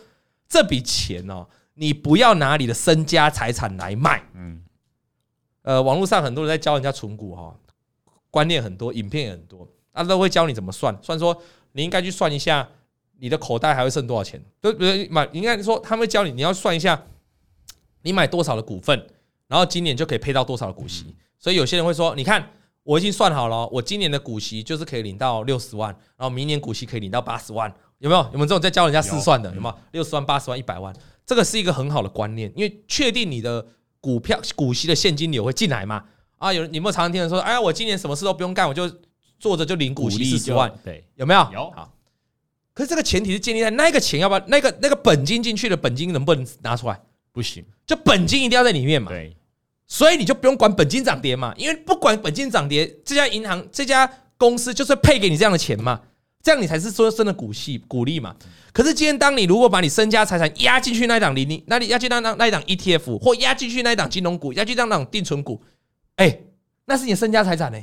这笔钱哦，你不要拿你的身家财产来卖。嗯，呃，网络上很多人在教人家存股哈，观念很多，影片也很多，啊，都会教你怎么算，算说你应该去算一下你的口袋还会剩多少钱，对不对？嘛，应该说他们会教你，你要算一下。你买多少的股份，然后今年就可以配到多少的股息。所以有些人会说：“你看，我已经算好了，我今年的股息就是可以领到六十万，然后明年股息可以领到八十万，有没有？有没有这种在教人家试算的？有没有？六十万、八十万、一百万，这个是一个很好的观念，因为确定你的股票股息的现金流会进来嘛。啊，有你有没有常常听人说：“哎呀，我今年什么事都不用干，我就坐着就领股息四十万？”对，有没有？有。好，可是这个前提是建立在那个钱要不要那个那个本金进去的本金能不能拿出来？不行，就本金一定要在里面嘛。对，所以你就不用管本金涨跌嘛，因为不管本金涨跌，这家银行、这家公司就是配给你这样的钱嘛，这样你才是说真的股息股利嘛。可是今天当你如果把你身家财产压进去那一档零零，那你压进那那那一档 ETF，或压进去那一档金融股，压进那档定存股，哎，那是你身家财产呢。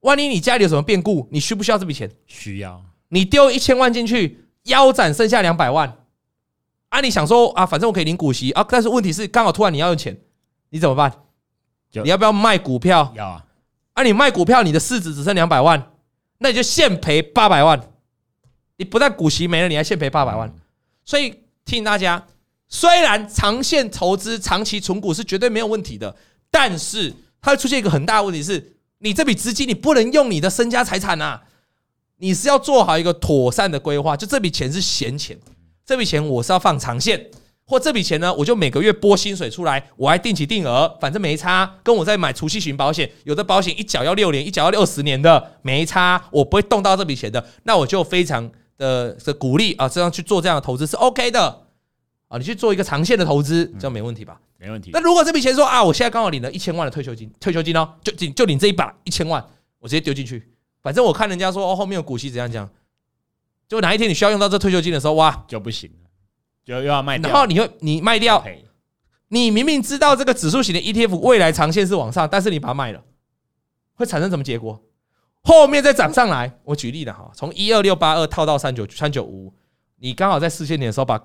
万一你家里有什么变故，你需不需要这笔钱？需要。你丢一千万进去，腰斩剩下两百万。啊，你想说啊，反正我可以领股息啊，但是问题是刚好突然你要用钱，你怎么办？你要不要卖股票？要啊。啊，你卖股票，你的市值只剩两百万，那你就现赔八百万。你不但股息没了，你还现赔八百万。所以提醒大家，虽然长线投资、长期存股是绝对没有问题的，但是它会出现一个很大的问题是，你这笔资金你不能用你的身家财产啊，你是要做好一个妥善的规划，就这笔钱是闲钱。这笔钱我是要放长线，或这笔钱呢，我就每个月拨薪水出来，我还定期定额，反正没差。跟我在买储蓄型保险，有的保险一缴要六年，一缴要六十年的，没差，我不会动到这笔钱的。那我就非常的的鼓励啊，这样去做这样的投资是 OK 的啊。你去做一个长线的投资，这样没问题吧？没问题。那如果这笔钱说啊，我现在刚好领了一千万的退休金，退休金哦，就就领这一把一千万，我直接丢进去，反正我看人家说哦，后面有股息怎样讲，就哪一天你需要用到这退休金的时候，哇，就不行了。就又要卖掉，然后你会你卖掉，你明明知道这个指数型的 ETF 未来长线是往上，但是你把它卖了，会产生什么结果？后面再涨上来，我举例的哈，从一二六八二套到三九三九五，你刚好在四千点的时候把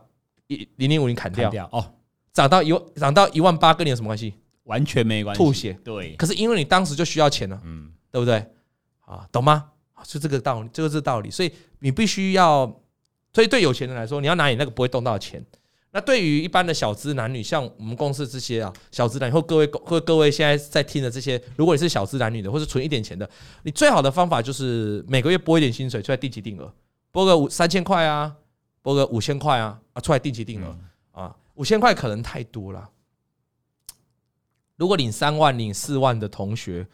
一零零五零砍掉，哦，涨到一涨到一万八，跟你有什么关系？完全没关系，吐血。对，可是因为你当时就需要钱了，嗯，对不对？啊，懂吗？就这个道理，这个是道理，所以你必须要。所以对有钱人来说，你要拿你那个不会动到的钱。那对于一般的小资男女，像我们公司这些啊，小资男女或各位或各位现在在听的这些，如果你是小资男女的，或是存一点钱的，你最好的方法就是每个月拨一点薪水出来定期定额，拨个五三千块啊，拨个五千块啊啊出来定期定额啊，五千块可能太多了。如果领三万、领四万的同学。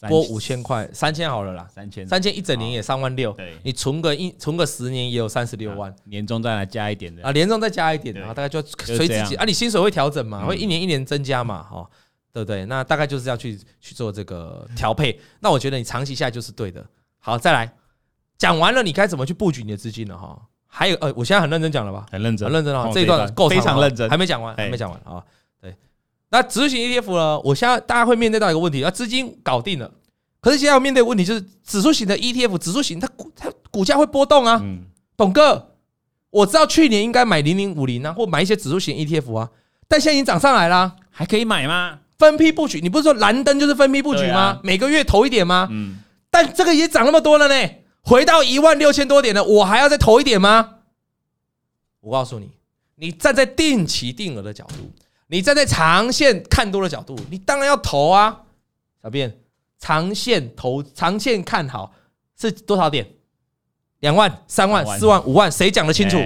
拨五千块，三千好了啦，三千，三千一整年也三万六，对，你存个一存个十年也有三十六万，年终再来加一点的。啊，年终再加一点，然后大概就随自己啊，你薪水会调整嘛，会一年一年增加嘛，哈，对不对？那大概就是要去去做这个调配，那我觉得你长期下来就是对的。好，再来。讲完了，你该怎么去布局你的资金了哈？还有呃，我现在很认真讲了吧？很认真，很认真啊，这一段够非常认真，还没讲完，还没讲完啊。对，那指数型 ETF 呢？我现在大家会面对到一个问题，啊，资金搞定了。可是现在要面对的问题就是指数型的 ETF，指数型它股它股价会波动啊。董哥，我知道去年应该买零零五零啊，或买一些指数型 ETF 啊，但现在已经涨上来了，还可以买吗？分批布局，你不是说蓝灯就是分批布局吗？每个月投一点吗？嗯。但这个也涨那么多了呢，回到一万六千多点了，我还要再投一点吗？我告诉你，你站在定期定额的角度，你站在长线看多的角度，你当然要投啊，小便。长线投，长线看好是多少点？两万、三万、四万、五万，谁讲得清楚？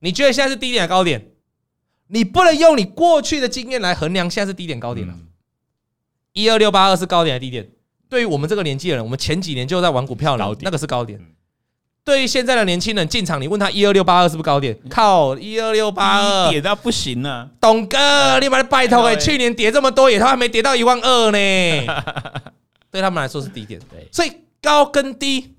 你觉得现在是低点还是高点？你不能用你过去的经验来衡量现在是低点高点了。一二六八二是高点还是低点？对于我们这个年纪的人，我们前几年就在玩股票了，那个是高点。对于现在的年轻人进场，你问他一二六八二是不是高点？靠，一二六八二。跌到不行了。董哥，你把它拜托哎，去年跌这么多，也他还没跌到一万二呢。对他们来说是低点，对，所以高跟低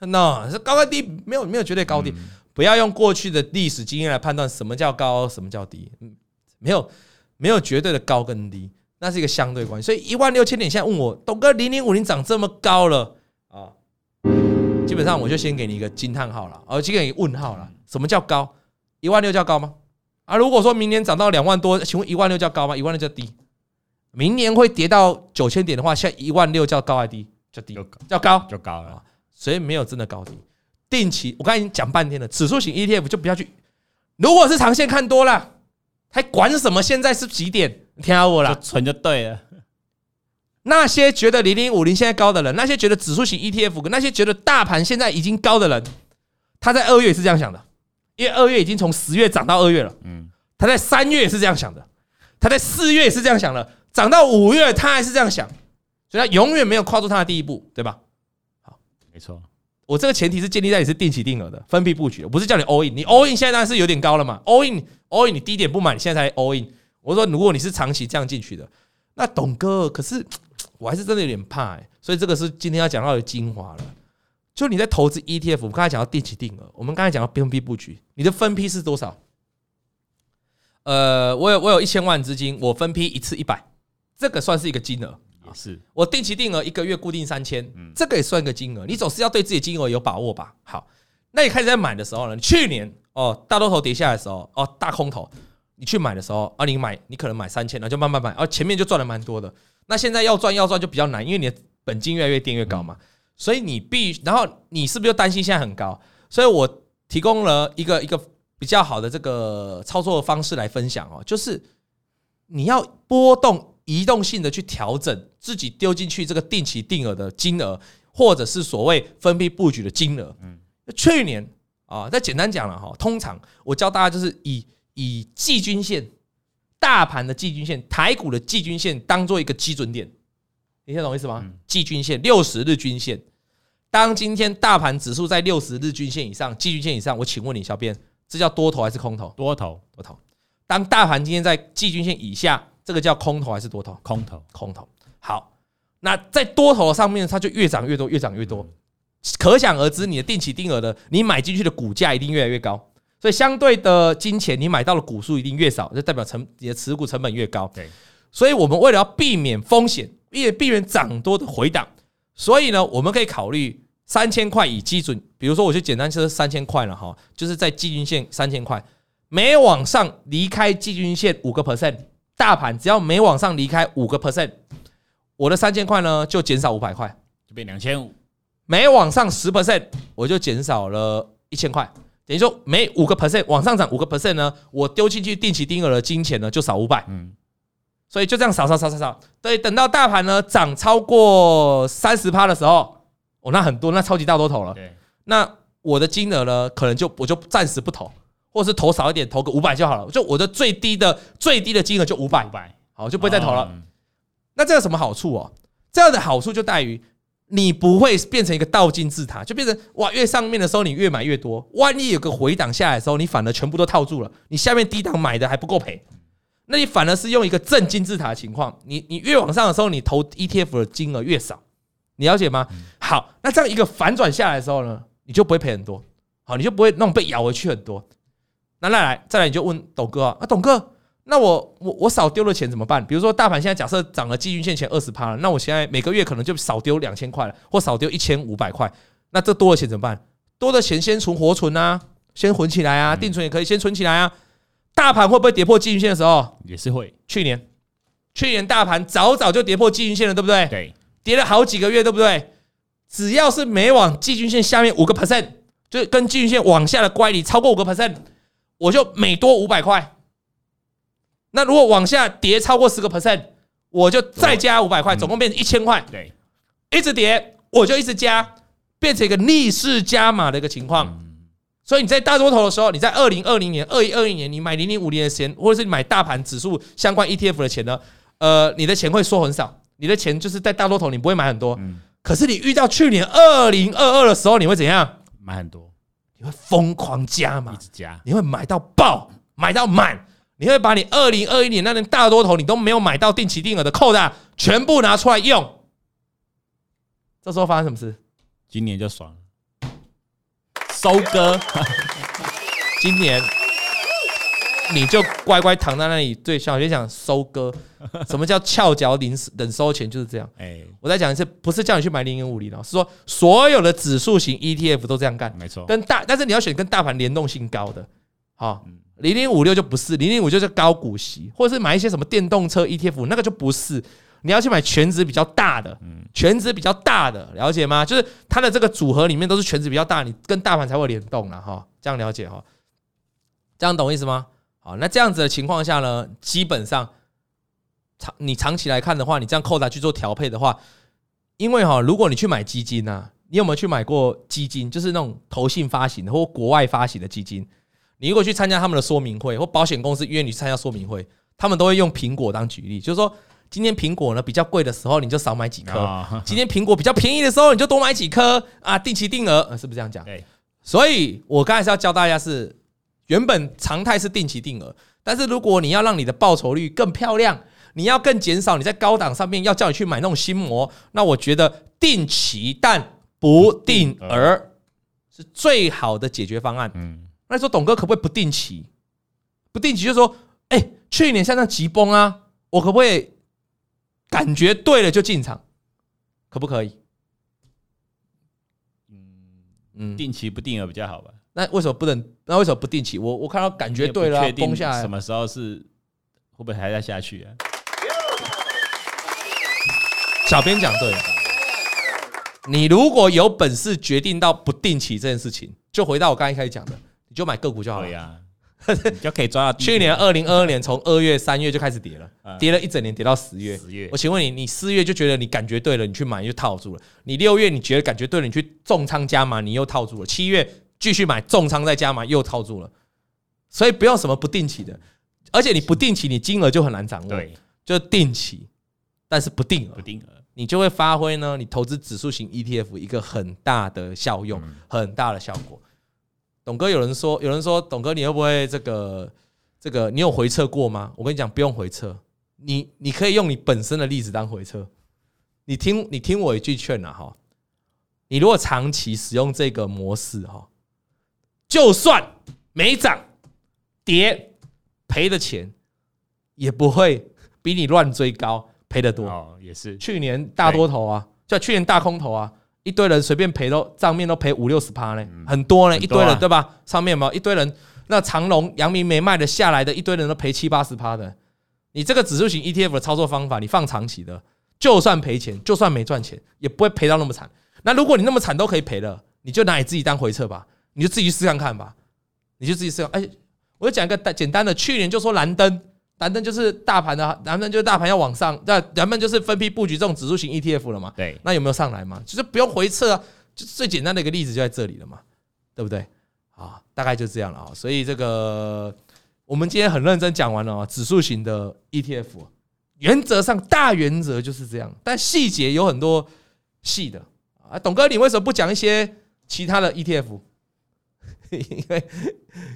，no，是高跟低，没有没有绝对高低，不要用过去的历史经验来判断什么叫高，什么叫低，嗯，没有没有绝对的高跟低，那是一个相对关系。所以一万六千点，现在问我，董哥零零五零涨这么高了啊，基本上我就先给你一个惊叹号了，而先给你问号了。什么叫高？一万六叫高吗？啊，如果说明年涨到两万多，请问一万六叫高吗？一万六叫低？明年会跌到九千点的话，现在一万六叫高还低？叫低，叫高，就高了。所以没有真的高低。定期，我刚才已经讲半天了，指数型 ETF 就不要去。如果是长线看多了，还管什么现在是几点？你听我了，存就对了。那些觉得零零五零现在高的人，那些觉得指数型 ETF 跟那些觉得大盘现在已经高的人，他在二月也是这样想的，因为二月已经从十月涨到二月了。嗯，他在三月也是这样想的，他在四月也是这样想的。涨到五月，他还是这样想，所以他永远没有跨出他的第一步，对吧？好，没错。我这个前提是建立在你是定期定额的分批布局，我不是叫你 all in。你 all in 现在当然是有点高了嘛，all in all in 你低点不买，你现在才 all in。我说如果你是长期这样进去的，那董哥，可是我还是真的有点怕欸。所以这个是今天要讲到的精华了。就你在投资 ETF，我们刚才讲到定期定额，我们刚才讲到分批布局，你的分批是多少？呃，我有我有一千万资金，我分批一次一百。这个算是一个金额，也是我定期定额一个月固定三千，这个也算一个金额。你总是要对自己的金额有把握吧？好，那你开始在买的时候呢？去年哦，大多头跌下来的时候，哦，大空头，你去买的时候啊，你买你可能买三千，然后就慢慢买，哦，前面就赚了蛮多的。那现在要赚要赚就比较难，因为你的本金越来越垫越高嘛，所以你必然后你是不是就担心现在很高？所以我提供了一个一个比较好的这个操作的方式来分享哦，就是你要波动。移动性的去调整自己丢进去这个定期定额的金额，或者是所谓分批布局的金额。嗯，去年啊，再简单讲了哈，通常我教大家就是以以季均线、大盘的季均线、台股的季均线当做一个基准点，你听懂我意思吗？季均线六十日均线，当今天大盘指数在六十日均线以上、季均线以上，我请问你，小编，这叫多头还是空头？多头，多头。当大盘今天在季均线以下，这个叫空头还是多头？空头，空头。好，那在多头上面，它就越涨越多，越涨越多。可想而知，你的定期定额的，你买进去的股价一定越来越高。所以相对的金钱，你买到的股数一定越少，就代表成你的持股成本越高。对，所以我们为了要避免风险，避避免涨多的回档，所以呢，我们可以考虑三千块以基准，比如说我就简单说三千块了哈，就是在季均线三千块，每往上离开季均线五个 percent，大盘只要每往上离开五个 percent，我的三千块呢就减少五百块，就变两千五。每往上十 percent，我就减少了一千块。等于说每五个 percent 往上涨五个 percent 呢，我丢进去定期定额的金钱呢就少五百，嗯，所以就这样少少少少少，对，等到大盘呢涨超过三十趴的时候，哦，那很多，那超级大多头了，对，那我的金额呢可能就我就暂时不投，或者是投少一点，投个五百就好了，就我的最低的最低的金额就五百，五百，好，就不会再投了。那这有什么好处哦？这样的好处就在于。你不会变成一个倒金字塔，就变成哇，越上面的时候你越买越多，万一有个回档下来的时候，你反而全部都套住了，你下面低档买的还不够赔，那你反而是用一个正金字塔的情况，你你越往上的时候，你投 ETF 的金额越少，你了解吗？好，那这样一个反转下来的时候呢，你就不会赔很多，好，你就不会那种被咬回去很多。那来来，再来你就问董哥啊，啊董哥。那我我我少丢了钱怎么办？比如说大盘现在假设涨了季均线前二十趴了，那我现在每个月可能就少丢两千块了，或少丢一千五百块。那这多的钱怎么办？多的钱先存活存啊，先混起来啊，定存也可以先存起来啊。大盘会不会跌破季均线的时候？也是会。去年，去年大盘早早就跌破季均线了，对不对？对，跌了好几个月，对不对？只要是每往季均线下面五个 percent，就跟季均线往下的乖离超过五个 percent，我就每多五百块。那如果往下跌超过十个 percent，我就再加五百块，总共变成一千块。对，一直跌我就一直加，变成一个逆势加码的一个情况。所以你在大多头的时候，你在二零二零年、二一二一年，你买零零五零的钱，或者是你买大盘指数相关 ETF 的钱呢？呃，你的钱会缩很少，你的钱就是在大多头，你不会买很多。可是你遇到去年二零二二的时候，你会怎样？买很多，你会疯狂加码，一直加，你会买到爆，买到满。你会把你二零二一年那年大多头你都没有买到定期定额的扣的全部拿出来用，这时候发生什么事？今年就爽了，收割。今年你就乖乖躺在那里，对小学讲收割。什么叫翘脚领等收钱？就是这样。哎，我再讲一次，不是叫你去买零零五零哦，是说所有的指数型 ETF 都这样干，没错。跟大，但是你要选跟大盘联动性高的，好。零零五六就不是，零零五就是高股息，或者是买一些什么电动车 ETF，那个就不是。你要去买权值比较大的，权值比较大的，了解吗？就是它的这个组合里面都是权值比较大，你跟大盘才会联动了哈。这样了解哈？这样懂意思吗？好，那这样子的情况下呢，基本上长你长期来看的话，你这样扣它去做调配的话，因为哈，如果你去买基金啊，你有没有去买过基金？就是那种投信发行的或国外发行的基金？你如果去参加他们的说明会，或保险公司约你参加说明会，他们都会用苹果当举例，就是说今天苹果呢比较贵的时候，你就少买几颗；今天苹果比较便宜的时候，你就多买几颗啊，定期定额是不是这样讲？对。所以我刚才是要教大家是，原本常态是定期定额，但是如果你要让你的报酬率更漂亮，你要更减少你在高档上面要叫你去买那种心魔，那我觉得定期但不定额是最好的解决方案。嗯。那说董哥可不可以不定期？不定期就是说，哎、欸，去年像那急崩啊，我可不可以感觉对了就进场？可不可以？嗯嗯，定期不定额比较好吧？那为什么不能？那为什么不定期？我我看到感觉对了，崩下来什么时候是会不会还在下去啊？小编讲对了，你如果有本事决定到不定期这件事情，就回到我刚才一开始讲的。你就买个股就好了呀，就可以抓到。去年二零二二年从二月、三月就开始跌了，跌了一整年，跌到十月。十月，我请问你，你四月就觉得你感觉对了，你去买就套住了。你六月你觉得感觉对了，你去重仓加码，你又套住了。七月继续买重仓再加码，又套住了。所以不用什么不定期的，而且你不定期，你金额就很难掌握。对，就定期，但是不定额，不定额，你就会发挥呢，你投资指数型 ETF 一个很大的效用，很大的效果。董哥有人说，有人说，董哥你会不会这个这个？你有回撤过吗？我跟你讲，不用回撤，你你可以用你本身的例子当回撤。你听你听我一句劝呐哈，你如果长期使用这个模式哈，就算没涨跌赔的钱，也不会比你乱追高赔的多。哦，也是。去年大多头啊，就去年大空头啊。一堆人随便赔都账面都赔五六十趴呢，很多呢，一堆人对吧？上面有没有一堆人？那长隆、阳明没卖的下来的一堆人都赔七八十趴的。你这个指数型 ETF 的操作方法，你放长期的，就算赔钱，就算没赚钱，也不会赔到那么惨。那如果你那么惨都可以赔了，你就拿你自己当回撤吧，你就自己试看看吧，你就自己试。哎，我就讲一个简单的，去年就说蓝灯。蓝灯就是大盘的，反正就是大盘要往上，那咱们就是分批布局这种指数型 ETF 了嘛。对，那有没有上来嘛？就是不用回撤啊，就最简单的一个例子就在这里了嘛，对不对？啊，大概就这样了啊。所以这个我们今天很认真讲完了啊，指数型的 ETF，原则上大原则就是这样，但细节有很多细的啊。董哥，你为什么不讲一些其他的 ETF？因为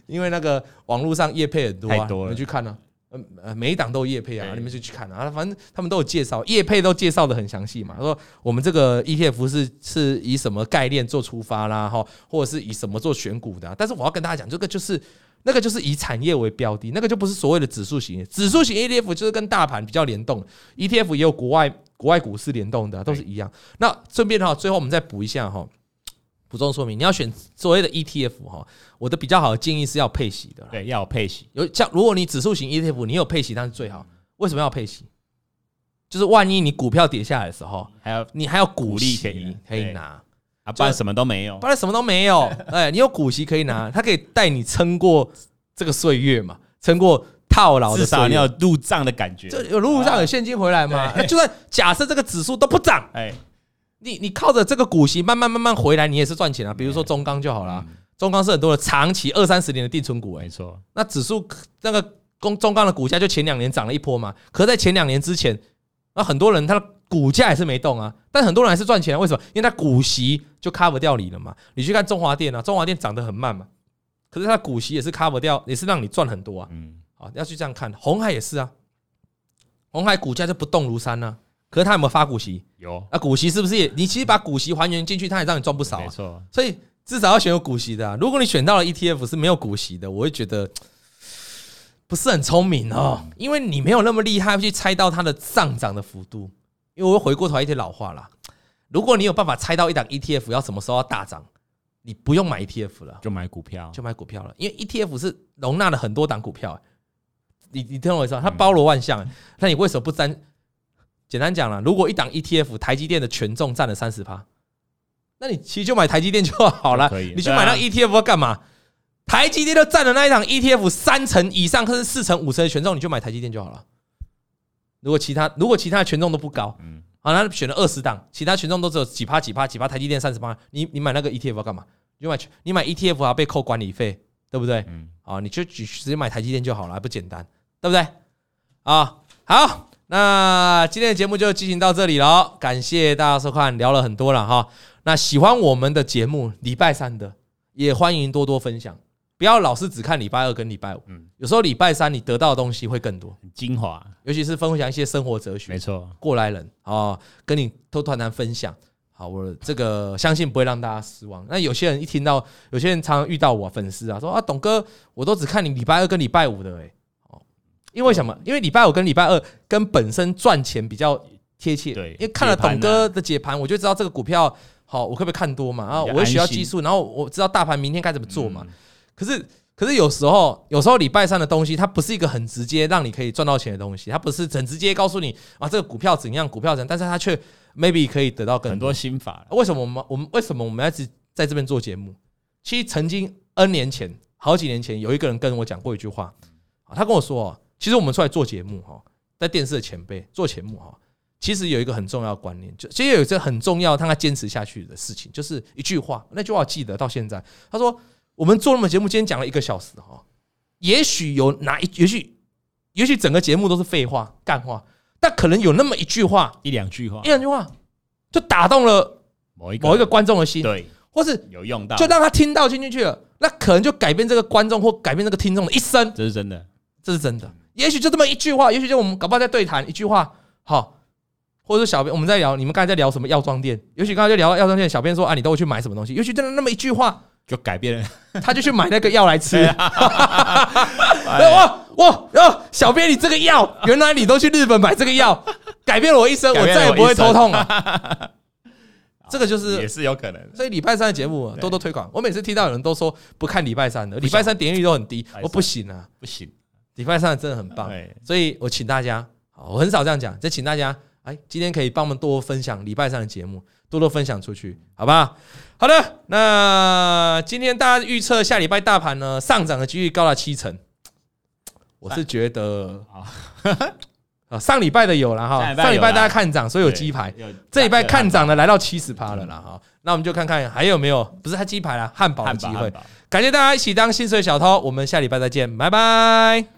因为那个网络上业配很多啊，你去看呢。呃呃，每一档都有业配啊，你们就去看啊。反正他们都有介绍，业配都介绍的很详细嘛。他说我们这个 ETF 是是以什么概念做出发啦，哈，或者是以什么做选股的。但是我要跟大家讲，这个就是那个就是以产业为标的，那个就不是所谓的指数型。指数型 ETF 就是跟大盘比较联动，ETF 也有国外国外股市联动的，都是一样。那顺便哈，最后我们再补一下哈。补充说明，你要选所谓的 ETF 哈，我的比较好的建议是要配息的。对，要有配息。有像如果你指数型 ETF，你有配息，那是最好。为什么要配息？就是万一你股票跌下来的时候，还有你还要股利可以可以拿啊，不然什么都没有，不然什么都没有。哎，你有股息可以拿，它可以带你撑过这个岁月嘛，撑过套牢的。至少你有入账的感觉，就有入账有现金回来嘛。就算假设这个指数都不涨，哎。你你靠着这个股息慢慢慢慢回来，你也是赚钱啊。比如说中钢就好了，中钢是很多的长期二三十年的定存股，没错。那指数那个中中钢的股价就前两年涨了一波嘛，可是在前两年之前，那很多人他的股价也是没动啊，但很多人还是赚钱，为什么？因为他股息就 cover 掉你了嘛。你去看中华电啊，中华电涨得很慢嘛，可是它股息也是 cover 掉，也是让你赚很多啊。嗯，好，要去这样看，红海也是啊，红海股价就不动如山呢。可是他有没有发股息？有。那股息是不是也？你其实把股息还原进去，他也让你赚不少。没错。所以至少要选有股息的。如果你选到了 ETF 是没有股息的，我会觉得 不是很聪明哦，因为你没有那么厉害去猜到它的上涨的幅度。因为我回过头一句老话啦，如果你有办法猜到一档 ETF 要什么时候要大涨，你不用买 ETF 了，就买股票，就买股票了。因为 ETF 是容纳了很多档股票。你你听我说，它包罗万象。那你为什么不沾？简单讲了，如果一档 ETF 台积电的权重占了三十趴，那你其实就买台积电就好了。你去买那 ETF 要干嘛？台积电都占了那一档 ETF 三成以上，甚至四成、五成的权重，你就买台积电就好了。如果其他如果其他的权重都不高，嗯，好，那选了二十档，其他权重都只有几趴几趴几趴，台积电三十趴，你你买那个 ETF 要干嘛？你就买你买 ETF 还要被扣管理费，对不对？嗯，啊，你就直接买台积电就好了，还不简单，对不对？啊，好。那今天的节目就进行到这里了，感谢大家收看，聊了很多了哈。那喜欢我们的节目，礼拜三的也欢迎多多分享，不要老是只看礼拜二跟礼拜五。嗯，有时候礼拜三你得到的东西会更多，很精华，尤其是分享一些生活哲学。没错，过来人啊，跟你都团团分享。好，我这个相信不会让大家失望。那有些人一听到，有些人常常遇到我粉丝啊，说啊，董哥，我都只看你礼拜二跟礼拜五的诶。因为什么？因为礼拜五跟礼拜二跟本身赚钱比较贴切。对，因为看了董哥的解盘，我就知道这个股票好，我可不可以看多嘛？然后我也需要技术，然后我知道大盘明天该怎么做嘛。可是，可是有时候，有时候礼拜三的东西，它不是一个很直接让你可以赚到钱的东西，它不是很直接告诉你啊，这个股票怎样，股票怎样，但是它却 maybe 可以得到更多很多心法。为什么我们我们为什么我们要一直在这边做节目？其实曾经 N 年前，好几年前，有一个人跟我讲过一句话，他跟我说。其实我们出来做节目哈，在电视的前辈做节目哈，其实有一个很重要的观念，就其实有一个很重要让他坚持下去的事情，就是一句话，那句话我记得到现在。他说：“我们做那么节目，今天讲了一个小时哈，也许有哪一，也许也许整个节目都是废话、干话，但可能有那么一句话、一两句话、一两句话，就打动了某一个某一个观众的心，对，或是有用到，就让他听到听进去了，那可能就改变这个观众或改变这个听众的一生。这是真的，这是真的。也许就这么一句话，也许就我们搞不好在对谈一句话，好。或者是小编，我们在聊，你们刚才在聊什么药妆店？也许刚才就聊药妆店，小编说啊，你都会去买什么东西？也许真的那么一句话就改变了，他就去买那个药来吃。哇哇哦！小编，你这个药，原来你都去日本买这个药，改变了我一生，我再也不会头痛了。这个就是也是有可能。所以礼拜三的节目多多推广。我每次听到有人都说不看礼拜三的，礼拜三点击率都很低，我不行啊，不行。礼拜三的真的很棒，所以我请大家，我很少这样讲，就请大家。哎，今天可以帮我们多分享礼拜上的节目，多多分享出去，好不好？好的，那今天大家预测下礼拜大盘呢上涨的几率高达七成，我是觉得啊，上礼拜的有了哈，上礼拜大家看涨，所以有鸡排，这礼拜看涨的来到七十趴了啦哈，那我们就看看还有没有，不是他鸡排啦，汉堡的机会，感谢大家一起当薪水小偷，我们下礼拜再见，拜拜。